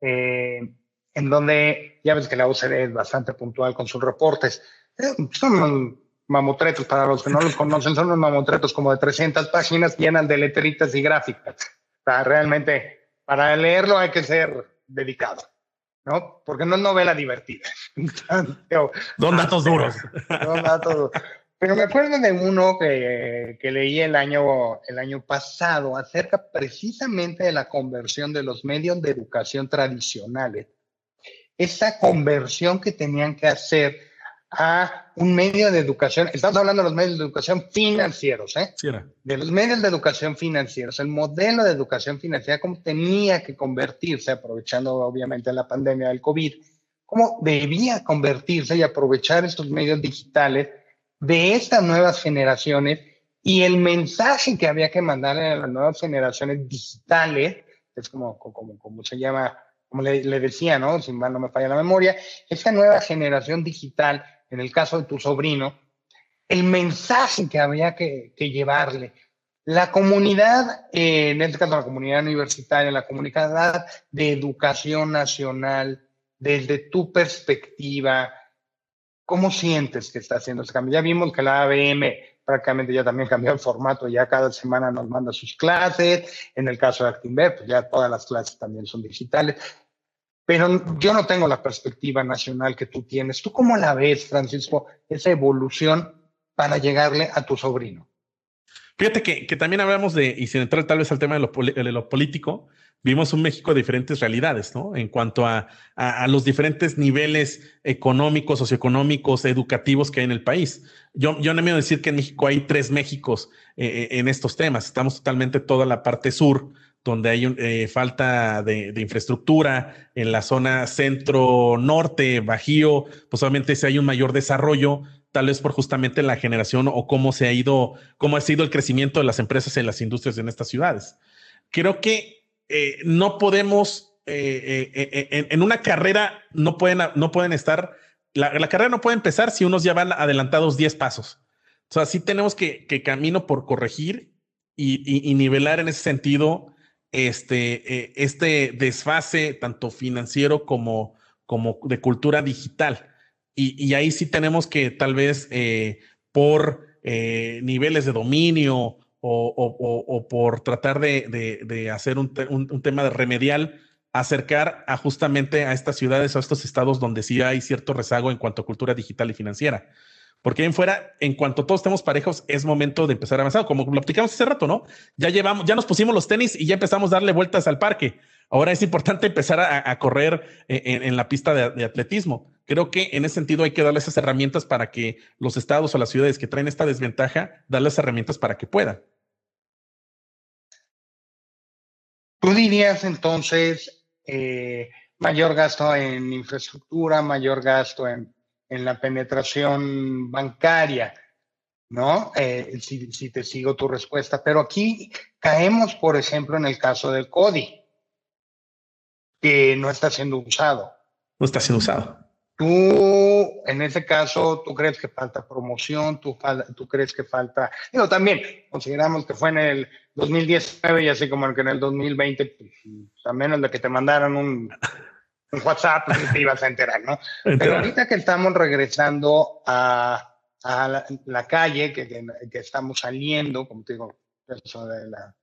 S2: eh, en donde ya ves que la OCDE es bastante puntual con sus reportes. Eh, son mamotretos, para los que no los conocen, son unos mamotretos como de 300 páginas llenas de letritas y gráficas. O sea, realmente, para leerlo hay que ser dedicado. ¿No? Porque no es novela divertida.
S3: Son datos duros.
S2: Son datos duros. Pero me acuerdo de uno que, que, leí el año, el año pasado acerca precisamente de la conversión de los medios de educación tradicionales. Esa conversión que tenían que hacer a un medio de educación, estamos hablando de los medios de educación financieros, ¿eh? de los medios de educación financieros, el modelo de educación financiera, cómo tenía que convertirse, aprovechando obviamente la pandemia del COVID, cómo debía convertirse y aprovechar estos medios digitales de estas nuevas generaciones y el mensaje que había que mandarle a las nuevas generaciones digitales, es como, como, como se llama, como le, le decía, ¿no? Si mal no me falla la memoria, esa nueva generación digital en el caso de tu sobrino, el mensaje que había que, llevarle. La comunidad, eh, en este caso la comunidad universitaria, la comunidad de educación nacional, desde tu perspectiva, ¿cómo sientes que está haciendo ese cambio? Ya vimos que la ABM prácticamente ya también cambió el formato, ya cada semana nos manda sus clases, en el caso de Actinver, pues ya todas las clases también son digitales. Pero yo no tengo la perspectiva nacional que tú tienes. ¿Tú cómo la ves, Francisco, esa evolución para llegarle a tu sobrino?
S3: Fíjate que, también hablamos de, y sin entrar tal vez al tema de lo, político, vimos un México de diferentes realidades, ¿no? En cuanto a, los diferentes niveles económicos, socioeconómicos, educativos que hay en el país. Yo, yo no me voy a decir que en México hay tres Méxicos eh, eh, en estos temas. Estamos totalmente toda la parte sur, donde hay eh, falta de, infraestructura, en la zona centro-norte, Bajío, pues obviamente si hay un mayor desarrollo, tal vez por justamente la generación o cómo se ha ido, cómo ha sido el crecimiento de las empresas en las industrias en estas ciudades. Creo que eh, no podemos, eh, en, una carrera no pueden, no pueden estar, la, carrera no puede empezar si unos ya van adelantados 10 pasos. O sea, sí tenemos que, camino por corregir y, y nivelar en ese sentido este, eh, este desfase tanto financiero como, como de cultura digital. Y, ahí sí tenemos que tal vez eh, por eh, niveles de dominio o, por tratar de, hacer un, un, tema de remedial, acercar a justamente a estas ciudades, a estos estados donde sí hay cierto rezago en cuanto a cultura digital y financiera. Porque en fuera, en cuanto todos estemos parejos, es momento de empezar a avanzar, como lo platicamos hace rato, ¿no? Ya llevamos, ya nos pusimos los tenis y ya empezamos a darle vueltas al parque. Ahora es importante empezar a, correr en, la pista de, atletismo. Creo que en ese sentido hay que darle esas herramientas para que los estados o las ciudades que traen esta desventaja, darles herramientas para que puedan.
S2: ¿Tú dirías entonces eh, mayor gasto en infraestructura, mayor gasto en en la penetración bancaria, ¿no? Eh, si, te sigo tu respuesta. Pero aquí caemos, por ejemplo, en el caso del CODI, que no está siendo usado.
S3: No está siendo usado.
S2: Tú, en ese caso, tú crees que falta promoción, tú, tú crees que falta, digo, también consideramos que fue en el 2019 y así como que en el 2020, pues, a menos de que te mandaran un, en WhatsApp, pues, te ibas a enterar, ¿no? Pero ahorita que estamos regresando a, a la, calle, que, que, estamos saliendo, como te digo, eso de la,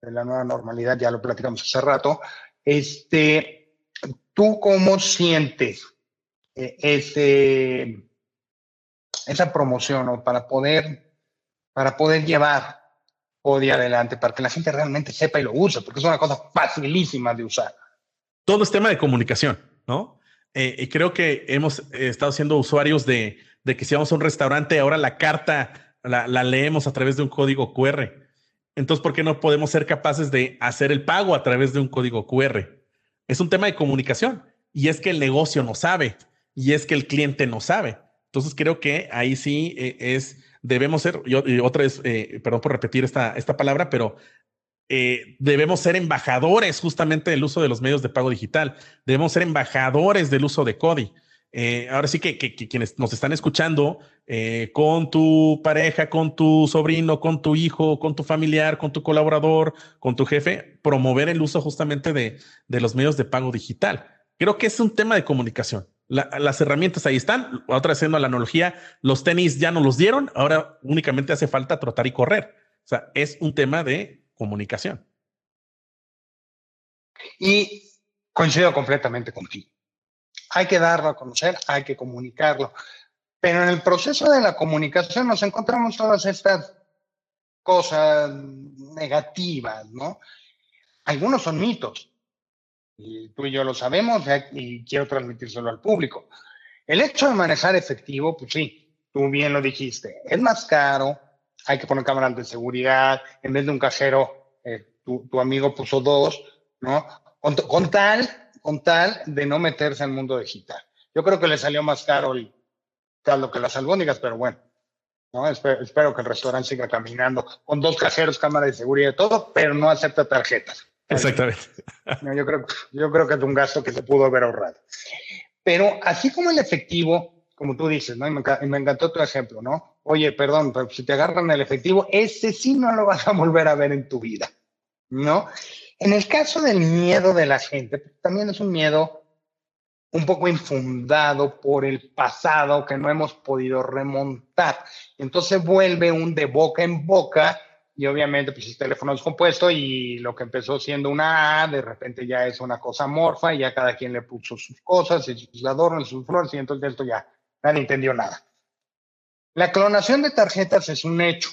S2: de la nueva normalidad, ya lo platicamos hace rato, este, ¿tú cómo sientes eh, ese, esa promoción o para poder, para poder llevar ODI adelante, para que la gente realmente sepa y lo use, porque es una cosa facilísima de usar?
S3: Todo es tema de comunicación, ¿no? Eh, y creo que hemos estado siendo usuarios de, que si vamos a un restaurante, ahora la carta la, leemos a través de un código QR. entonces, ¿por qué no podemos ser capaces de hacer el pago a través de un código QR? Es un tema de comunicación y es que el negocio no sabe y es que el cliente no sabe. Entonces, creo que ahí sí eh, es, debemos ser, yo, y otra vez, eh, perdón por repetir esta, esta palabra, pero eh, debemos ser embajadores justamente del uso de los medios de pago digital. Debemos ser embajadores del uso de CODI. Eh, ahora sí que, quienes nos están escuchando eh, con tu pareja, con tu sobrino, con tu hijo, con tu familiar, con tu colaborador, con tu jefe, promover el uso justamente de, los medios de pago digital. Creo que es un tema de comunicación. las herramientas ahí están. Otra vez haciendo la analogía, los tenis ya no los dieron, ahora únicamente hace falta trotar y correr. O sea, es un tema de comunicación.
S2: Y coincido completamente contigo. Hay que darlo a conocer, hay que comunicarlo. Pero en el proceso de la comunicación nos encontramos todas estas cosas negativas, ¿no? Algunos son mitos, y tú y yo lo sabemos y quiero transmitírselo al público. El hecho de manejar efectivo, pues sí, tú bien lo dijiste, es más caro, hay que poner cámaras de seguridad, en vez de un cajero, eh, tu, amigo puso dos, ¿no? con tal con tal de no meterse al mundo digital. Yo creo que le salió más caro el caldo que las albóndigas, pero bueno, ¿no? Espero, que el restaurante siga caminando con dos cajeros, cámara de seguridad y todo, pero no acepta tarjetas.
S3: Exactamente.
S2: yo, creo, yo creo que es un gasto que se pudo haber ahorrado. Pero así como el efectivo, como tú dices, ¿no? Y me, encantó tu ejemplo, ¿no? Oye, perdón, pero si te agarran el efectivo, ese sí no lo vas a volver a ver en tu vida, ¿no? En el caso del miedo de la gente, también es un miedo un poco infundado por el pasado que no hemos podido remontar. Entonces vuelve un de boca en boca y obviamente pues el teléfono es compuesto y lo que empezó siendo una A, de repente ya es una cosa morfa y ya cada quien le puso sus cosas sus adornos, sus flores y entonces esto ya nadie entendió nada. La clonación de tarjetas es un hecho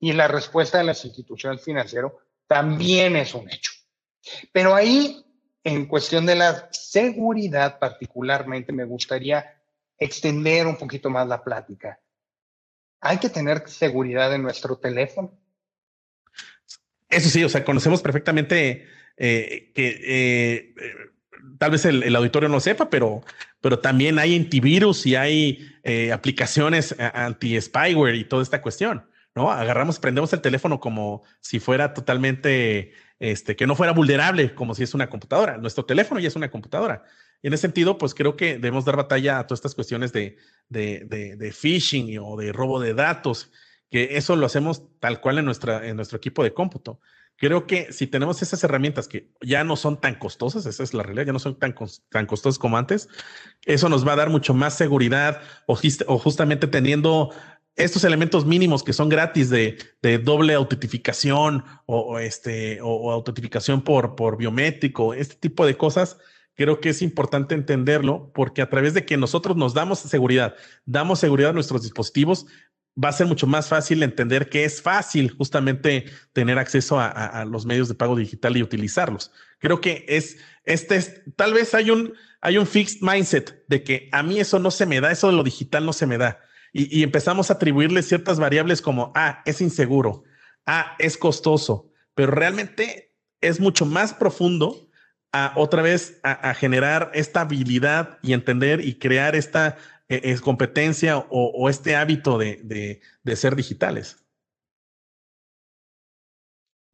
S2: y la respuesta de las instituciones financieras también es un hecho. Pero ahí, en cuestión de la seguridad particularmente, me gustaría extender un poquito más la plática. Hay que tener seguridad en nuestro teléfono.
S3: Eso sí, o sea, conocemos perfectamente eh, que eh, tal vez el, auditorio no sepa, pero, pero también hay antivirus y hay eh, aplicaciones anti-spyware y toda esta cuestión. ¿no? Agarramos, prendemos el teléfono como si fuera totalmente, este, que no fuera vulnerable, como si es una computadora. Nuestro teléfono ya es una computadora. Y en ese sentido, pues creo que debemos dar batalla a todas estas cuestiones de, de, phishing o de robo de datos, que eso lo hacemos tal cual en, nuestra, en nuestro equipo de cómputo. Creo que si tenemos esas herramientas que ya no son tan costosas, esa es la realidad, ya no son tan, tan costosas como antes, eso nos va a dar mucho más seguridad o, o justamente teniendo estos elementos mínimos que son gratis de, doble autentificación o, este, o, autentificación por, por biométrico, este tipo de cosas, creo que es importante entenderlo porque a través de que nosotros nos damos seguridad, damos seguridad a nuestros dispositivos, va a ser mucho más fácil entender que es fácil justamente tener acceso a, los medios de pago digital y utilizarlos. Creo que es, este es, tal vez hay un, hay un fixed mindset de que a mí eso no se me da, eso de lo digital no se me da y, empezamos a atribuirle ciertas variables como, ah, es inseguro, ah, es costoso, pero realmente es mucho más profundo a otra vez a, generar esta habilidad y entender y crear esta eh, competencia o, este hábito de, ser digitales.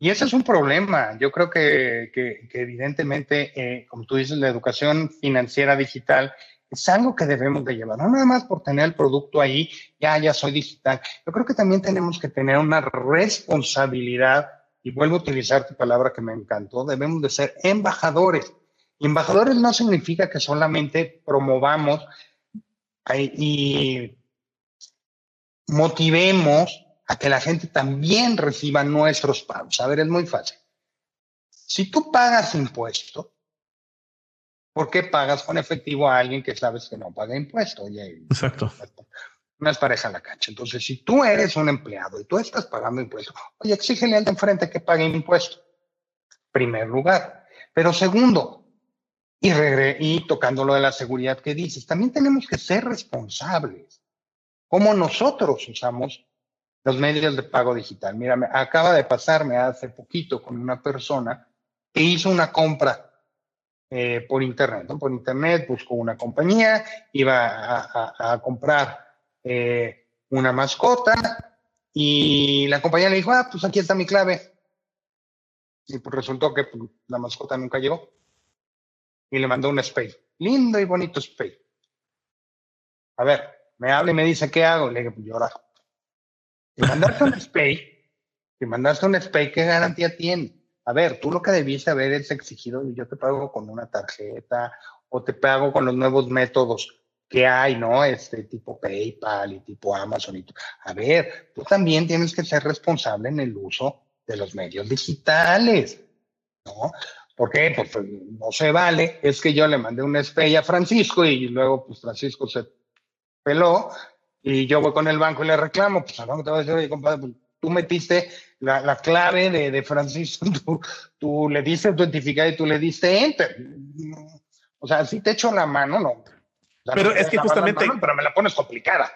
S2: Y ese es un problema. Yo creo que, evidentemente, eh, como tú dices, la educación financiera digital es algo que debemos de llevar, no nada más por tener el producto ahí, ya, ya soy digital. Yo creo que también tenemos que tener una responsabilidad, y vuelvo a utilizar tu palabra que me encantó, debemos de ser embajadores. embajadores no significa que solamente promovamos y motivemos a que la gente también reciba nuestros pagos. A ver, es muy fácil. Si tú pagas impuestos, ¿Por qué pagas con efectivo a alguien que sabes que no paga impuestos?
S3: Exacto.
S2: No es pareja la cancha. Entonces, si tú eres un empleado y tú estás pagando impuestos, oye, exígele al de enfrente que pague impuestos. Primer lugar. Pero segundo, y, y tocando lo de la seguridad que dices, también tenemos que ser responsables. Como nosotros usamos los medios de pago digital. Mira, me acaba de pasarme hace poquito con una persona que hizo una compra eh, por internet. Por internet buscó una compañía, iba a, comprar eh, una mascota y la compañía le dijo, ah, pues aquí está mi clave. Y pues resultó que pues, la mascota nunca llegó. Y le mandó un spay. Lindo y bonito spay. A ver, me habla y me dice, ¿qué hago? Le digo, pues llorar. Si mandaste un spay, si mandaste un ¿qué garantía tiene? A ver, tú lo que debiste haber es exigido, yo te pago con una tarjeta o te pago con los nuevos métodos que hay, ¿no? Este tipo PayPal y tipo Amazon. Y a ver, tú también tienes que ser responsable en el uso de los medios digitales, ¿no? ¿Por qué? Pues, pues no se vale. Es que yo le mandé una estrella a Francisco y luego pues Francisco se peló y yo voy con el banco y le reclamo, pues a te voy a decir, oye, compadre, pues, tú metiste la, clave de, de Francisco, tú, tú, le diste autentificar y tú le diste enter. O sea, si te echo la mano, no.
S3: pero es que justamente...
S2: pero me la pones complicada.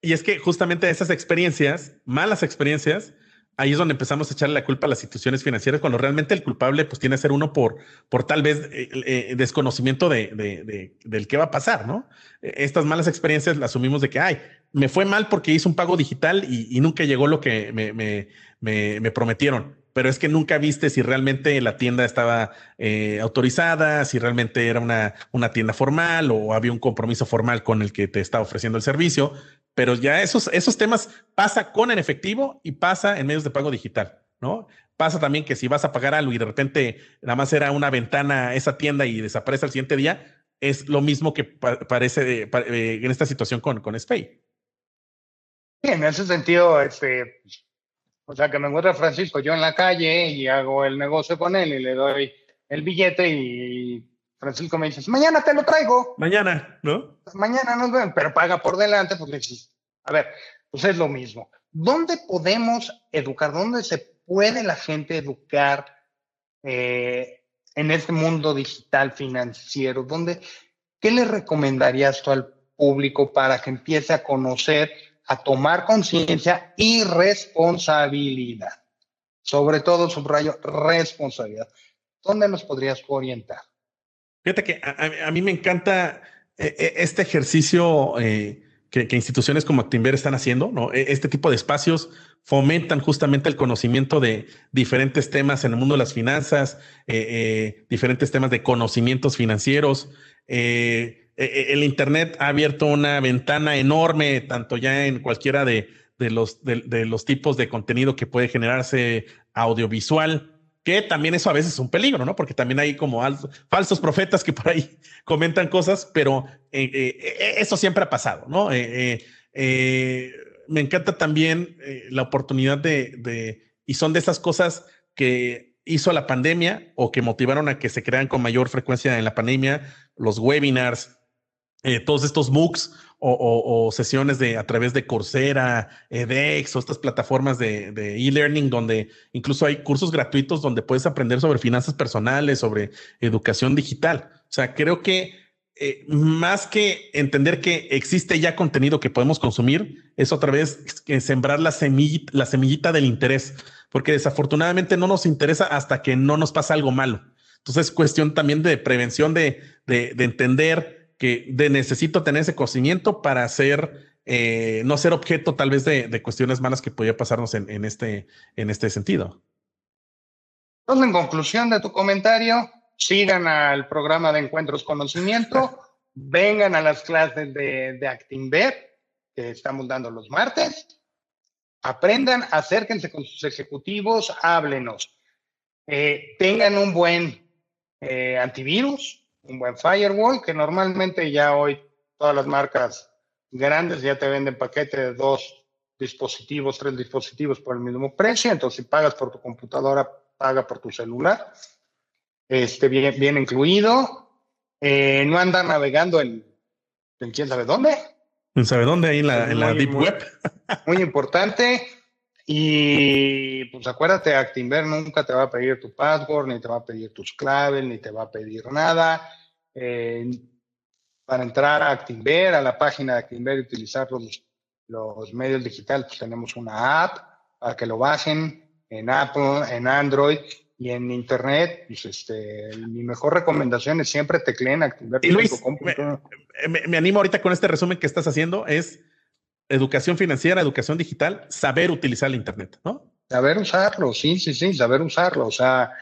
S3: Y es que justamente esas experiencias, malas experiencias, ahí es donde empezamos a echarle la culpa a las instituciones financieras, cuando realmente el culpable pues tiene que ser uno por, por tal vez eh, eh, desconocimiento de, de, del qué va a pasar, ¿no? Estas malas experiencias las asumimos de que, ay, me fue mal porque hice un pago digital y, nunca llegó lo que me, me, me, prometieron. Pero es que nunca viste si realmente la tienda estaba eh, autorizada, si realmente era una, una tienda formal o había un compromiso formal con el que te estaba ofreciendo el servicio. Pero ya esos, esos temas pasa con en efectivo y pasa en medios de pago digital, ¿no? Pasa también que si vas a pagar algo y de repente nada más era una ventana esa tienda y desaparece al siguiente día, es lo mismo que parece eh, en esta situación con, con SPAY.
S2: Sí, en ese sentido, este, o sea, que me encuentra Francisco yo en la calle y hago el negocio con él y le doy el billete y Francisco me dice, mañana te lo traigo.
S3: Mañana, ¿no?
S2: Mañana nos vemos, pero paga por delante porque dices, a ver, pues es lo mismo. ¿Dónde podemos educar? ¿Dónde se puede la gente educar eh, en este mundo digital financiero? ¿Dónde, ¿Qué le recomendarías tú al público para que empiece a conocer a tomar conciencia y responsabilidad. Sobre todo, subrayo, responsabilidad. ¿Dónde nos podrías orientar?
S3: Fíjate que a, mí me encanta eh, eh, este ejercicio eh, que, instituciones como Actimber están haciendo, ¿no? E, este tipo de espacios fomentan justamente el conocimiento de diferentes temas en el mundo de las finanzas, diferentes temas de conocimientos financieros. Eh, eh, el Internet ha abierto una ventana enorme, tanto ya en cualquiera de, los tipos de contenido que puede generarse audiovisual, que también eso a veces es un peligro, ¿no? Porque también hay como falsos profetas que por ahí comentan cosas, pero eh, eso siempre ha pasado, ¿no? me encanta también la oportunidad de, de, y son de esas cosas que hizo la pandemia o que motivaron a que se crean con mayor frecuencia en la pandemia, los webinars, eh, todos estos MOOCs o, sesiones de a través de Coursera, edX o estas plataformas de e-learning donde incluso hay cursos gratuitos donde puedes aprender sobre finanzas personales, sobre educación digital. O sea, creo que eh, más que entender que existe ya contenido que podemos consumir, es otra vez sembrar la semillita, del interés, porque desafortunadamente no nos interesa hasta que no nos pasa algo malo. Entonces, es cuestión también de prevención, de, de, de entender que de necesito tener ese conocimiento para ser, eh, no ser objeto tal vez de, cuestiones malas que podía pasarnos en, este, en este sentido.
S2: Entonces, en conclusión de tu comentario, sigan al programa de Encuentros Conocimiento, vengan a las clases de, de Actinver, que estamos dando los martes, aprendan, acérquense con sus ejecutivos, háblenos, eh, tengan un buen eh, antivirus, un buen firewall, que normalmente ya hoy todas las marcas grandes ya te venden paquete de dos dispositivos, tres dispositivos por el mismo precio. Entonces, si pagas por tu computadora, paga por tu celular. Este, bien, bien incluido. Eh, no andar navegando en, en quién sabe dónde.
S3: ¿Quién sabe dónde? Ahí en la, en la Deep Web.
S2: Muy importante. Y pues acuérdate, Actinver nunca te va a pedir tu password, ni te va a pedir tus claves, ni te va a pedir nada. Eh, para entrar a Actinver, a la página de Actinver y utilizar los, los medios digitales, pues tenemos una app para que lo bajen en Apple, en Android y en Internet. Pues este, mi mejor recomendación es siempre tecleen activar.
S3: Y Luis, me, me, animo ahorita con este resumen que estás haciendo, es educación financiera, educación digital, saber utilizar el Internet, ¿no?
S2: Saber usarlo, sí, sí, sí, saber usarlo. O sea,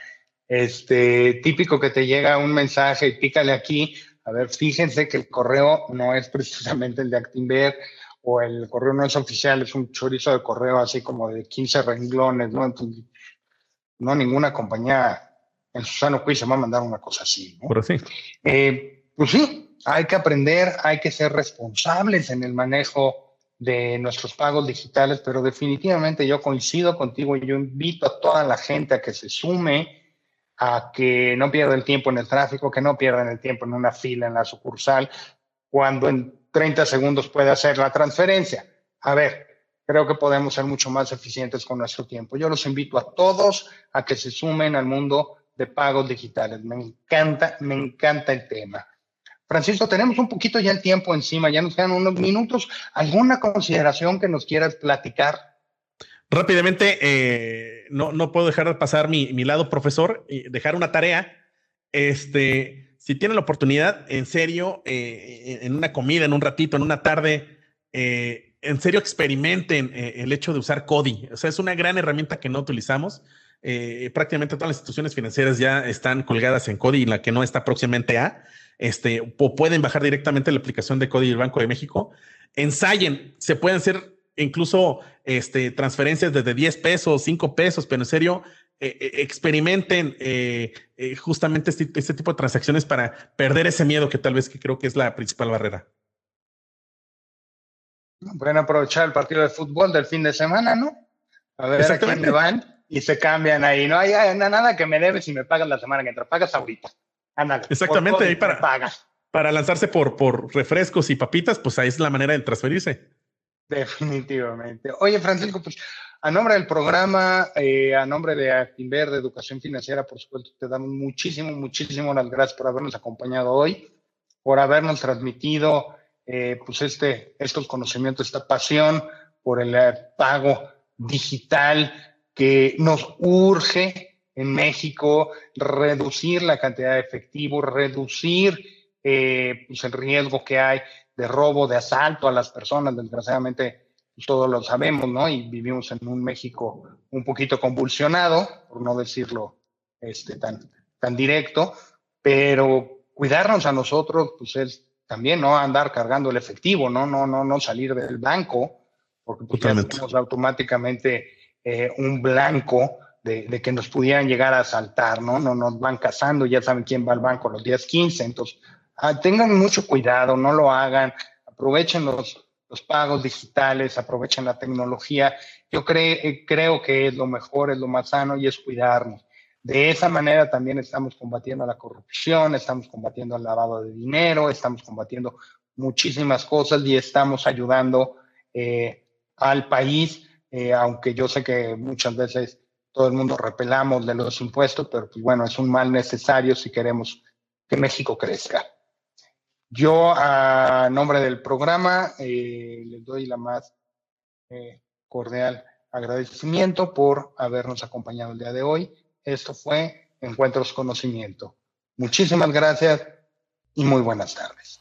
S2: este típico que te llega un mensaje y pícale aquí. A ver, fíjense que el correo no es precisamente el de Actinver o el correo no es oficial, es un chorizo de correo así como de 15 renglones, ¿no? Entonces, no ninguna compañía en su sano juicio va a mandar una cosa así, ¿no?
S3: Pero sí.
S2: Eh, pues sí, hay que aprender, hay que ser responsables en el manejo de nuestros pagos digitales, pero definitivamente yo coincido contigo y yo invito a toda la gente a que se sume, a que no pierda el tiempo en el tráfico, que no pierdan el tiempo en una fila en la sucursal, cuando en 30 segundos puede hacer la transferencia. A ver, creo que podemos ser mucho más eficientes con nuestro tiempo. Yo los invito a todos a que se sumen al mundo de pagos digitales. Me encanta, me encanta el tema. Francisco, tenemos un poquito ya el tiempo encima, ya nos quedan unos minutos. ¿Alguna consideración que nos quieras platicar?
S3: Rápidamente, eh, no, no puedo dejar de pasar mi, mi lado profesor y dejar una tarea. Este, si tienen la oportunidad, en serio, eh, en una comida, en un ratito, en una tarde, eh, en serio experimenten el hecho de usar Cody. O sea, es una gran herramienta que no utilizamos. prácticamente todas las instituciones financieras ya están colgadas en Cody y la que no está próximamente a este, o pueden bajar directamente la aplicación de Código del Banco de México. Ensayen, se pueden hacer incluso este, transferencias desde 10 pesos, 5 pesos, pero en serio, eh, eh, experimenten eh, justamente este, este, tipo de transacciones para perder ese miedo que tal vez que creo que es la principal barrera.
S2: Pueden aprovechar el partido de fútbol del fin de semana, ¿no? A ver a quién me van y se cambian ahí. No hay, nada que me debes si me pagas la semana que entra, pagas ahorita.
S3: Exactamente, ahí para, para lanzarse por, por refrescos y papitas, pues ahí es la manera de transferirse.
S2: Definitivamente. Oye, Francisco, pues a nombre del programa, eh, a nombre de Actinver, de Educación Financiera, por supuesto, te damos muchísimo, muchísimo las gracias por habernos acompañado hoy, por habernos transmitido eh, pues este, estos conocimientos, esta pasión por el pago digital que nos urge en México, reducir la cantidad de efectivo, reducir eh, pues el riesgo que hay de robo, de asalto a las personas. Desgraciadamente, pues, todos lo sabemos, ¿no? Y vivimos en un México un poquito convulsionado, por no decirlo este, tan, tan directo, pero cuidarnos a nosotros, pues es también no andar cargando el efectivo, no, no, no, no salir del banco, porque pues, tenemos automáticamente eh, un blanco de, que nos pudieran llegar a asaltar, ¿no? No nos van cazando, ya saben quién va al banco los días 15, entonces ah, tengan mucho cuidado, no lo hagan, aprovechen los, los pagos digitales, aprovechen la tecnología. Yo eh, creo que es lo mejor, es lo más sano y es cuidarnos. De esa manera también estamos combatiendo la corrupción, estamos combatiendo el lavado de dinero, estamos combatiendo muchísimas cosas y estamos ayudando eh, al país, eh, aunque yo sé que muchas veces todo el mundo repelamos de los impuestos, pero pues bueno, es un mal necesario si queremos que México crezca. Yo, a nombre del programa, eh, les doy la más eh, cordial agradecimiento por habernos acompañado el día de hoy. Esto fue Encuentros Conocimiento. Muchísimas gracias y muy buenas tardes.